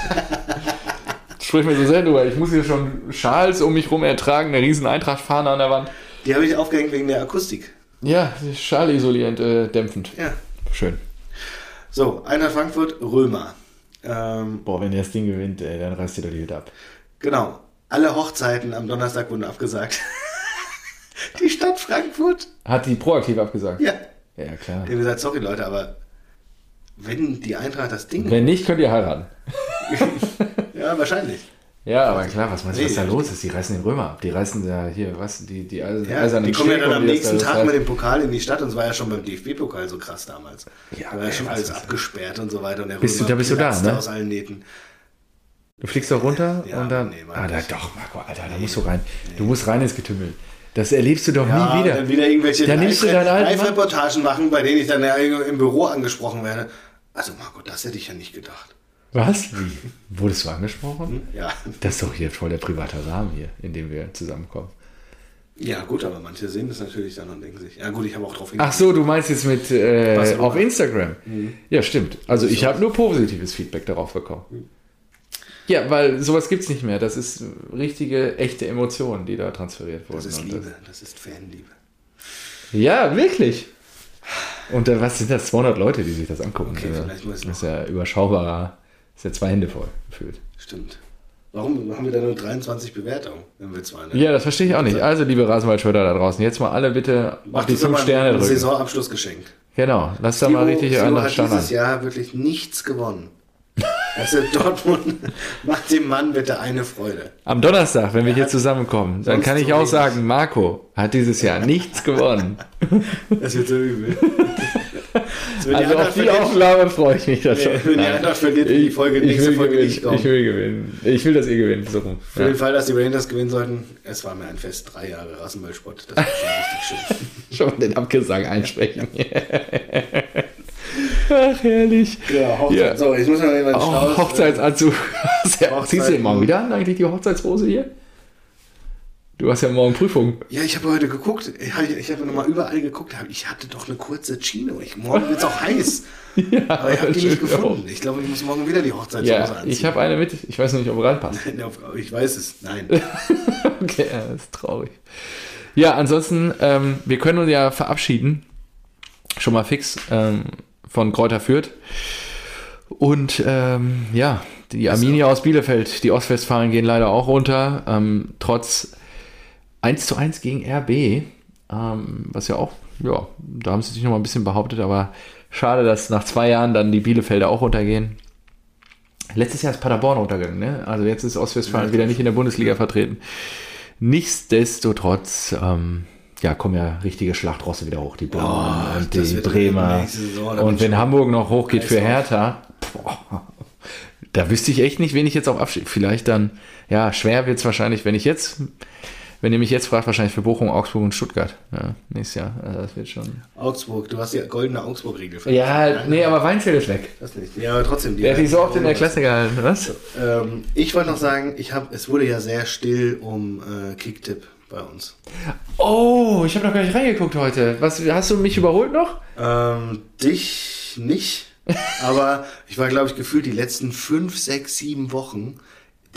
Sprich mir so sehr drüber. Ich muss hier schon Schals um mich rum ertragen, eine riesen Eintracht-Fahne an der Wand. Die habe ich aufgehängt wegen der Akustik. Ja, schalisolierend, äh, dämpfend. Ja. Schön. So, Eintracht Frankfurt, Römer. Ähm, Boah, wenn ihr das Ding gewinnt, ey, dann reißt ihr doch die Hütte ab. genau. Alle Hochzeiten am Donnerstag wurden abgesagt. Die Stadt Frankfurt. Hat die proaktiv abgesagt? Ja. Ja, klar. Habe gesagt, sorry Leute, aber wenn die Eintracht das Ding. Wenn nicht, könnt ihr heiraten. Ja, wahrscheinlich. Ja, aber klar, was meinst du, was Nee, da los ist? Die reißen den Römer ab. Die reißen ja hier, was, die, die Eis- Ja, die kommen ja dann am nächsten Tag mit dem Pokal in die Stadt und es war ja schon beim DFB-Pokal so krass damals. Ja, da war ja schon alles abgesperrt und so weiter. Und der Bist du- Römer da bist du da, ne? aus allen Nähten. Du fliegst doch runter Ja, und dann. nee, ah, da doch, Marco, Alter, da musst du rein. Du musst rein ins Getümmel. Das erlebst du doch Ja, nie wieder. dann wieder irgendwelche Dann nimmst du deinen alten Live-Reportagen machen, bei denen ich dann ja im Büro angesprochen werde. Also Marco, das hätte ich ja nicht gedacht. Was? Wurdest du angesprochen? Ja, Das ist doch hier voll der private Rahmen hier, in dem wir zusammenkommen. ja gut, aber manche sehen das natürlich dann und denken sich, ja gut, ich habe auch drauf Ach so, du meinst jetzt mit äh, auf Instagram. Mhm. Ja, stimmt. Also ich habe nur positives Feedback darauf bekommen. Ja, weil sowas gibt's nicht mehr. Das ist richtige, echte Emotionen, die da transferiert wurden. Das ist Liebe, das ist Fanliebe. Ja, wirklich. Und äh, was sind das? 200 Leute, die sich das angucken. Okay, Also, vielleicht muss das ist ja überschaubarer. Das ist ja zwei Hände voll gefühlt. Stimmt. Warum haben wir da nur 23 Bewertungen, wenn wir zwei ne? Ja, das verstehe ich auch nicht. Also, liebe Rasenwaldschwörter da draußen, jetzt mal alle bitte auf die uns doch 5 mal Sterne drücken. Saisonabschlussgeschenk. Genau, lass da mal richtig einen hat Stand dieses. Jahr wirklich nichts gewonnen. Also Dortmund macht dem Mann bitte eine Freude. Am Donnerstag, wenn wir hier hat zusammenkommen, dann kann ich auch sagen, Marco hat dieses Jahr nichts gewonnen. Das wird so übel. Also wenn die Also auf die verliert- Aufnahme freue ich mich da schon. wenn die. Eintracht verliert, die Folge ich nächste will Folge gewinnen. nicht kommen. Ich will gewinnen. Ich will, dass ihr gewinnt. So rum. Für Ja. den Fall, dass die Rangers gewinnen sollten, es war mir ein Fest. Drei Jahre Rasenballsport. Das war schon richtig schön. Schon mal den Abgesang einsprechen. Ach, herrlich. Ja, Hochzeit. Ja. So, jetzt muss mal den Oh, Staus. Hochzeitsanzug. Ziehst du Hochzeiten. den morgen wieder an, eigentlich die Hochzeitshose hier? Du hast ja morgen Prüfung. Ja, ich habe heute geguckt. Ich habe ich habe nochmal überall geguckt. Ich hatte doch eine kurze Chino. Ich, morgen wird es auch heiß. Aber ich habe die nicht gefunden. Ich glaube, ich muss morgen wieder die Hochzeitshose Ja, anziehen. ich habe eine mit. Ich weiß noch nicht, ob er reinpasst. Ich weiß es. Nein. Okay, ja, das ist traurig. Ja, ansonsten, ähm, wir können uns ja verabschieden. Schon mal fix ähm, von Kräuter Fürth. Und ähm, ja, die Arminia aus Bielefeld, die Ostwestfalen gehen leider auch runter. Ähm, trotz 1 zu 1 gegen RB. Ähm, was ja auch, ja, da haben sie sich noch mal ein bisschen behauptet, aber schade, dass nach zwei Jahren dann die Bielefelder auch runtergehen. Letztes Jahr ist Paderborn runtergegangen, ne? Also jetzt ist Ostwestfalen wieder nicht in der Bundesliga vertreten. Nichtsdestotrotz, ähm, ja, kommen ja richtige Schlachtrosse wieder hoch, die Blauen Oh, und die Bremer. Saison, Und wenn Hamburg noch hochgeht für. Hertha, boah, da wüsste ich echt nicht, wen ich jetzt auf Abschied. Vielleicht dann, ja, schwer wird es wahrscheinlich, wenn ich jetzt, wenn ihr mich jetzt fragt, wahrscheinlich für Bochum, Augsburg und Stuttgart. Ja, nächstes Jahr. Also das wird schon. Augsburg, du hast die goldene Augsburg-Regel. Ja, nee, aber Weinfeld ist weg. Das nicht. Ja, aber trotzdem. Die Der hat dich so oft in der Klasse gehalten, was? Ähm, ich wollte noch sagen, ich hab, es wurde ja sehr still um äh, Kicktipp bei uns. Oh, ich habe noch gar nicht reingeguckt heute. Was, hast du mich überholt noch? Ähm, dich nicht, aber ich war, glaube ich, gefühlt die letzten fünf, sechs, sieben Wochen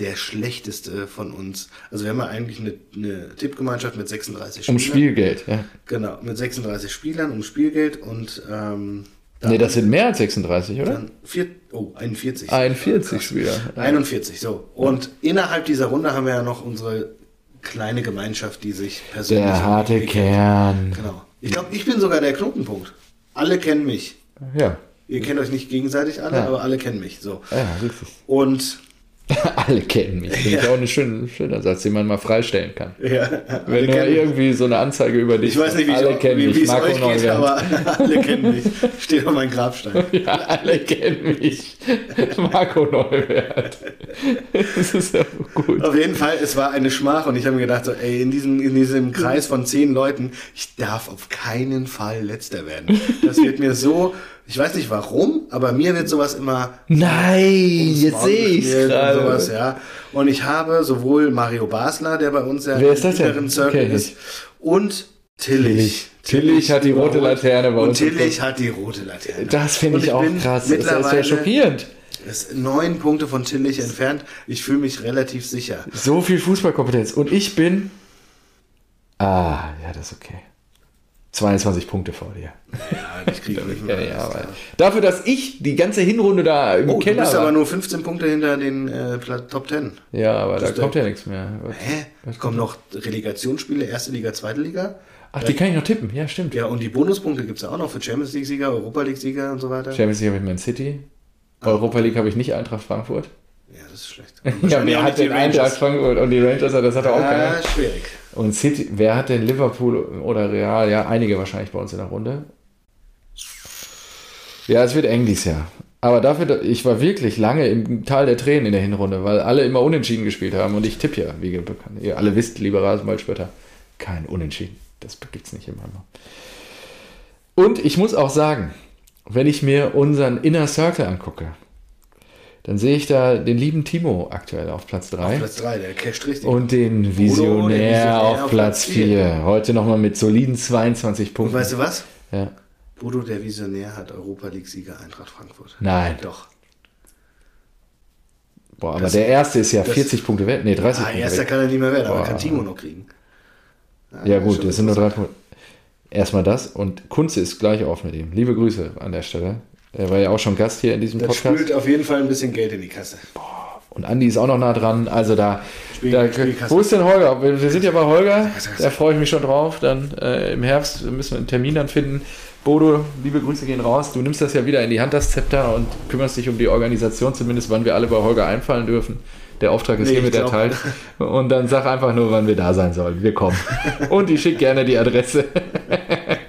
der schlechteste von uns. Also wir haben ja eigentlich eine, eine Tippgemeinschaft mit 36 Spielern. Um Spielgeld, ja. Genau, mit 36 Spielern um Spielgeld und ähm, Nee, das sind mehr als 36, oder? dann vier, oh, 41. 41 Krass. Spieler. 41, so. Und innerhalb dieser Runde haben wir ja noch unsere kleine Gemeinschaft, die sich persönlich. Der harte entwickelt. Kern. Genau. Ich glaube, ich bin sogar der Knotenpunkt. Alle kennen mich. Ja. Ihr kennt euch nicht gegenseitig alle, Ja. aber alle kennen mich. So. Ja, richtig. Und Alle kennen mich. Finde ich auch ein schöner, schöner Satz, den man mal freistellen kann. ja, Wenn mich. irgendwie so eine Anzeige über dich Ich weiß nicht, wie, alle ich, kennen wie, mich, wie es Marco euch geht, Neuvert. aber alle kennen mich. Steht auf meinem Grabstein. Ja, alle kennen mich. Marco Neubert. Das ist ja gut. Auf jeden Fall, es war eine Schmach und ich habe mir gedacht, so, ey, in diesem, in diesem Kreis von zehn Leuten, ich darf auf keinen Fall letzter werden. Das wird mir so, Ich weiß nicht warum, aber mir wird sowas immer Nein, jetzt sehe ich es und sowas, gerade. ja. Und ich habe sowohl Mario Basler, der bei uns ja Wer ist das inneren Circle ich ist, und Tillich. Tillich hat die rote Laterne bei und uns im Tillich hat die rote Laterne. Das finde Und ich auch krass. Das ist ja Mittlerweile schockierend. ist neun Punkte von Tillich entfernt. Ich fühle mich relativ sicher. So viel Fußballkompetenz. Und ich bin. Ah, ja, das ist okay. 22 Punkte vor dir. Ja, ich kriege nicht Ja, mehr. ja, dafür, dass ich die ganze Hinrunde da im Oh, du Keller bist war. aber nur 15 Punkte hinter den äh, Top 10. ja, aber da Das ist kommt ja nichts mehr. Hä? Kommen noch Relegationsspiele, erste Liga, zweite Liga? Ach, die kann ich noch tippen. Ja, stimmt. Ja, und die Bonuspunkte gibt es ja auch noch für Champions League-Sieger, Europa League-Sieger und so weiter. Champions League habe ich Man City. Europa League habe ich nicht Eintracht Frankfurt. Ja, das ist schlecht. Ja, wer hat denn Eintracht Frankfurt und die Rangers? Das hat er auch keiner. Ah, schwierig. Und City, wer hat denn Liverpool oder Real? Ja, einige wahrscheinlich bei uns in der Runde. Ja, es wird eng dieses Jahr. Aber dafür, ich war wirklich lange im Tal der Tränen in der Hinrunde, weil alle immer unentschieden gespielt haben. Und ich tippe ja, wie bekannt. Ihr alle wisst, lieber Rasenballspötter, kein Unentschieden. Das gibt's nicht immer. Und ich muss auch sagen, wenn ich mir unseren Inner Circle angucke, dann sehe ich da den lieben Timo aktuell auf Platz 3. Platz 3, der casht richtig. Und den Visionär, Visionär auf auf Platz Platz vier. 4. Heute nochmal mit soliden 22 Und Punkten. weißt du was? ja. Bodo, der Visionär, hat Europa League-Sieger Eintracht Frankfurt. Nein. Doch. Boah, aber Das- der erste ist ja das- 40 Punkte wert. Nee, 30 Ah, Punkte erster kann er nicht mehr werden, aber Boah. kann Timo noch kriegen. Ja, gut, schon das sind nur drei. Punkte. Erstmal das und Kunze ist gleich auf mit ihm. Liebe Grüße an der Stelle. Er war ja auch schon Gast hier in diesem Das Podcast. spült auf jeden Fall ein bisschen Geld in die Kasse. Und Andi ist auch noch nah dran. Also da. Spiel- da wo ist denn Holger? Wir, wir sind ja bei Holger. Da freue ich mich schon drauf. Dann äh, im Herbst müssen wir einen Termin dann finden. Bodo, liebe Grüße gehen raus. Du nimmst das ja wieder in die Hand, das Zepter, und kümmerst dich um die Organisation, zumindest wann wir alle bei Holger einfallen dürfen. Der Auftrag ist Nee, hiermit erteilt. Und dann sag einfach nur, wann wir da sein sollen. Wir kommen. Und ich schicke gerne die Adresse.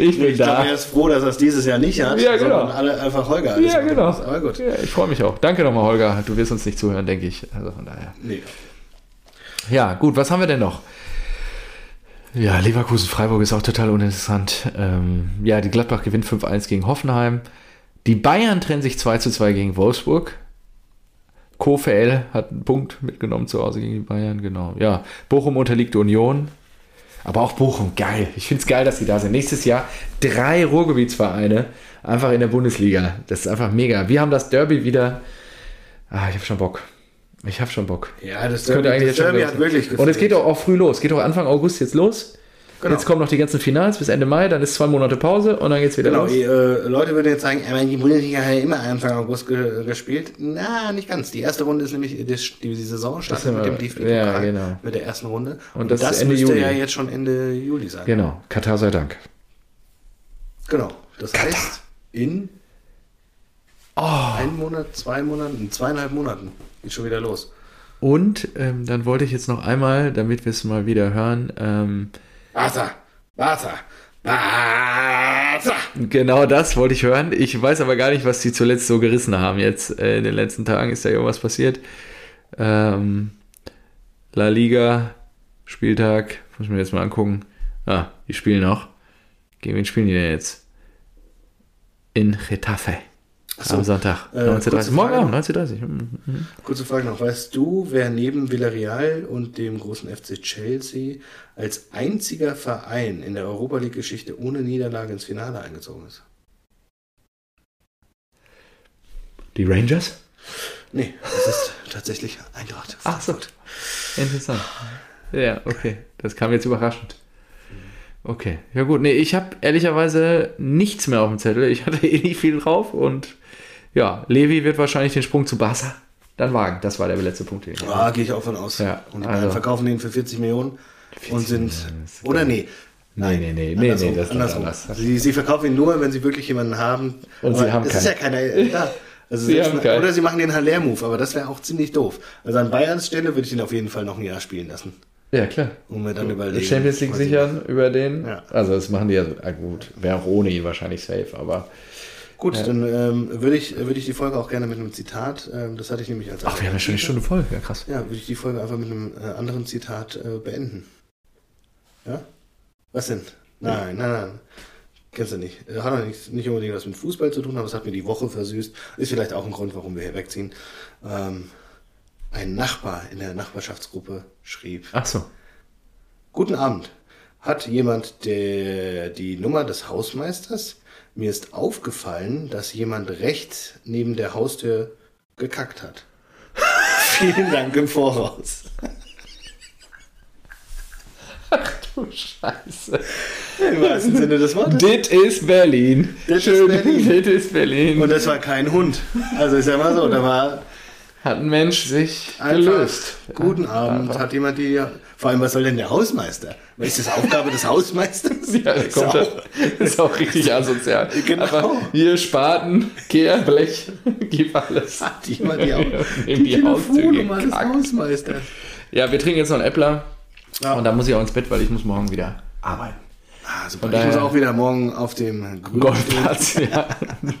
ich bin Ich da. er ist froh, dass er es dieses Jahr nicht hat, Ja, genau. sondern alle einfach Holger Ja, genau. muss. Aber gut. Ja, ich freue mich auch. Danke nochmal, Holger. Du wirst uns nicht zuhören, denke ich. Also von daher. Nee. Ja, gut, was haben wir denn noch? Ja, Leverkusen-Freiburg ist auch total uninteressant. Ähm, ja, die Gladbach gewinnt 5-1 gegen Hoffenheim. Die Bayern trennen sich 2-2 gegen Wolfsburg. Kofel hat einen Punkt mitgenommen zu Hause gegen die Bayern, genau. Ja, Bochum unterliegt Union. Aber auch Bochum, geil. Ich finde es geil, dass sie da sind. Nächstes Jahr drei Ruhrgebietsvereine einfach in der Bundesliga. Das ist einfach mega. Wir haben das Derby wieder. Ah, ich habe schon Bock. Ich habe schon Bock. Ja, das Das könnte Derby, eigentlich das jetzt schon Derby los hat wirklich sein. Und es geht auch, auch früh los. Geht auch Anfang August jetzt los. Genau. Jetzt kommen noch die ganzen Finals bis Ende Mai, dann ist zwei Monate Pause und dann geht's wieder Genau, los. die, äh, Leute würden jetzt sagen, aber die Bundesliga hat ja immer Anfang August ge gespielt. Na, nicht ganz. Die erste Runde ist nämlich, die, die Saison startet Das mit dem DFB ja, genau. mit der ersten Runde. Und das ist Ende müsste Juli. ja jetzt schon Ende Juli sein. Genau, Katar sei Dank. Genau. Das heißt, in Oh. einem Monat, zwei Monaten, in zweieinhalb Monaten geht schon wieder los. Und ähm, dann wollte ich jetzt noch einmal, damit wir es mal wieder hören, ähm, Barca, Barca, Barca. genau das wollte ich hören. Ich weiß aber gar nicht, was die zuletzt so gerissen haben jetzt. Äh, in den letzten Tagen ist da irgendwas passiert. Ähm, La Liga, Spieltag, muss ich mir jetzt mal angucken. Ah, die spielen noch. Gegen wen spielen die denn jetzt? In Getafe. So, Am Sonntag. äh, 19.30 kurze Morgen Frage. Abend, 19.30 Hm, hm. Kurze Frage noch. Weißt du, wer neben Villarreal und dem großen FC Chelsea als einziger Verein in der Europa League-Geschichte ohne Niederlage ins Finale eingezogen ist? Die Rangers? Nee, das ist tatsächlich Eintracht. Ach so. Interessant. Ja, okay. Das kam jetzt überraschend. Okay. Ja gut, nee, ich habe ehrlicherweise nichts mehr auf dem Zettel. Ich hatte eh nicht viel drauf und ja, Levi wird wahrscheinlich den Sprung zu Barca dann wagen. Das war der letzte Punkt. Den ich hatte. Ah, gehe ich auch von aus. Ja, und die also- Bayern verkaufen den für 40 Millionen 40 und sind. Millionen, Oder nee. Nee, nee, nee, nee, andersrum, nee, das ist andersrum. anders. Sie, sie verkaufen ihn nur, wenn sie wirklich jemanden haben. Und sie haben es ist ja keiner da. Also Sie selbst- keinen. oder sie machen den Haller-Move, aber das wäre auch ziemlich doof. Also an Bayerns Stelle würde ich ihn auf jeden Fall noch ein Jahr spielen lassen. Ja, klar. Und mir dann überlegen. Champions League sichern über den. Ja. Also das machen die ja so. Ah, gut, wäre ohne ihn wahrscheinlich safe, aber. Gut, dann ähm, würde ich, würde ich die Folge auch gerne mit einem Zitat, ähm, das hatte ich nämlich als Ach, wir haben ja schon eine Stunde voll. Ja, krass. Ja, würde ich die Folge einfach mit einem äh, anderen Zitat äh, beenden. Ja? Was denn? Nein, nein, nein. Kennst du nicht. Hat auch nicht, nicht unbedingt was mit Fußball zu tun, aber es hat mir die Woche versüßt. Ist vielleicht auch ein Grund, warum wir hier wegziehen. Ähm, ein Nachbar in der Nachbarschaftsgruppe schrieb. Ach so. Guten Abend. Hat jemand der, die Nummer des Hausmeisters? Mir ist aufgefallen, dass jemand rechts neben der Haustür gekackt hat. Vielen Dank im Voraus. Du Scheiße. Im wahrsten Sinne des Wortes. Dit ist Berlin. Dit ist Schön, Berlin. Dit ist Berlin. Und das war kein Hund. Also ist ja mal so, da war Hat ein Mensch sich einfach, gelöst. Guten Abend. Einfach. Hat jemand die. Vor allem, was soll denn der Hausmeister? Was ist das Aufgabe des Hausmeisters? Ja, der kommt Sau. da, ist auch richtig asozial. Genau. Aber hier Spaten, Kehr, Blech, gib alles. Hat jemand die, Au- Nimm die Haustür Telefonnummer des. Hausmeisters? Ja, wir trinken jetzt noch einen Äppler. Ja. Und dann muss ich auch ins Bett, weil ich muss morgen wieder arbeiten. Ah, super. Von ich muss auch wieder morgen auf dem Golfplatz, ja.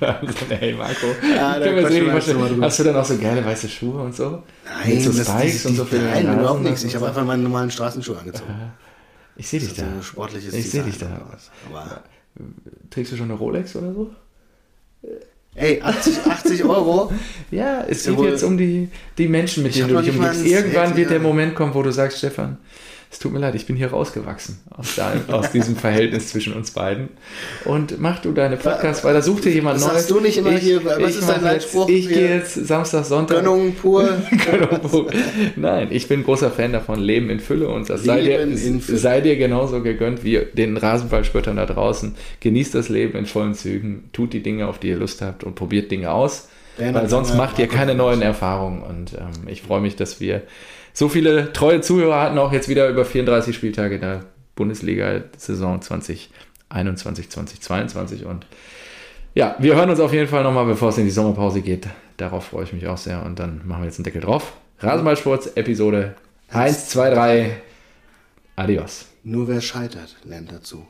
Hey Marco, Ja, ich da richtig wir Hast du dann auch so geile weiße Schuhe und so? Nein, Mit so das- Spikes die- und so den Nein, überhaupt nichts. Ich habe einfach meine normalen Straßenschuhe angezogen. Ich sehe dich da. sportliches Ich sehe dich da. Aber, Trägst du schon eine Rolex oder so? ey, 80, 80 Euro? Ja, es geht jetzt um die, die Menschen, mit denen du dich umgibst. Irgendwann wird der. Moment kommen, wo du sagst, Stefan, es tut mir leid, ich bin hier rausgewachsen aus, dein, aus diesem Verhältnis zwischen uns beiden. Und mach du deine Podcasts weiter, such dir jemand Was Neues. sagst du nicht immer hier, was ist mach dein Leitspruch? Ich gehe jetzt Samstag, Sonntag. Gönnung pur. Gönnung. Nein, ich bin großer Fan davon, Leben in Fülle und das sei dir, sei dir genauso gegönnt wie den Rasenballspöttern da draußen. Genießt das Leben in vollen Zügen, tut die Dinge, auf die ihr Lust habt und probiert Dinge aus. Weil sonst macht ihr keine neuen Erfahrungen und ähm, ich freue mich, dass wir so viele treue Zuhörer hatten, auch jetzt wieder über 34 Spieltage in der Bundesliga-Saison 2021, 2022 und ja, wir hören uns auf jeden Fall nochmal, bevor es in die Sommerpause geht. Darauf freue ich mich auch sehr und dann machen wir jetzt einen Deckel drauf. Rasenballsports, Episode 1, 2, 3. Adios. Nur wer scheitert, lernt dazu.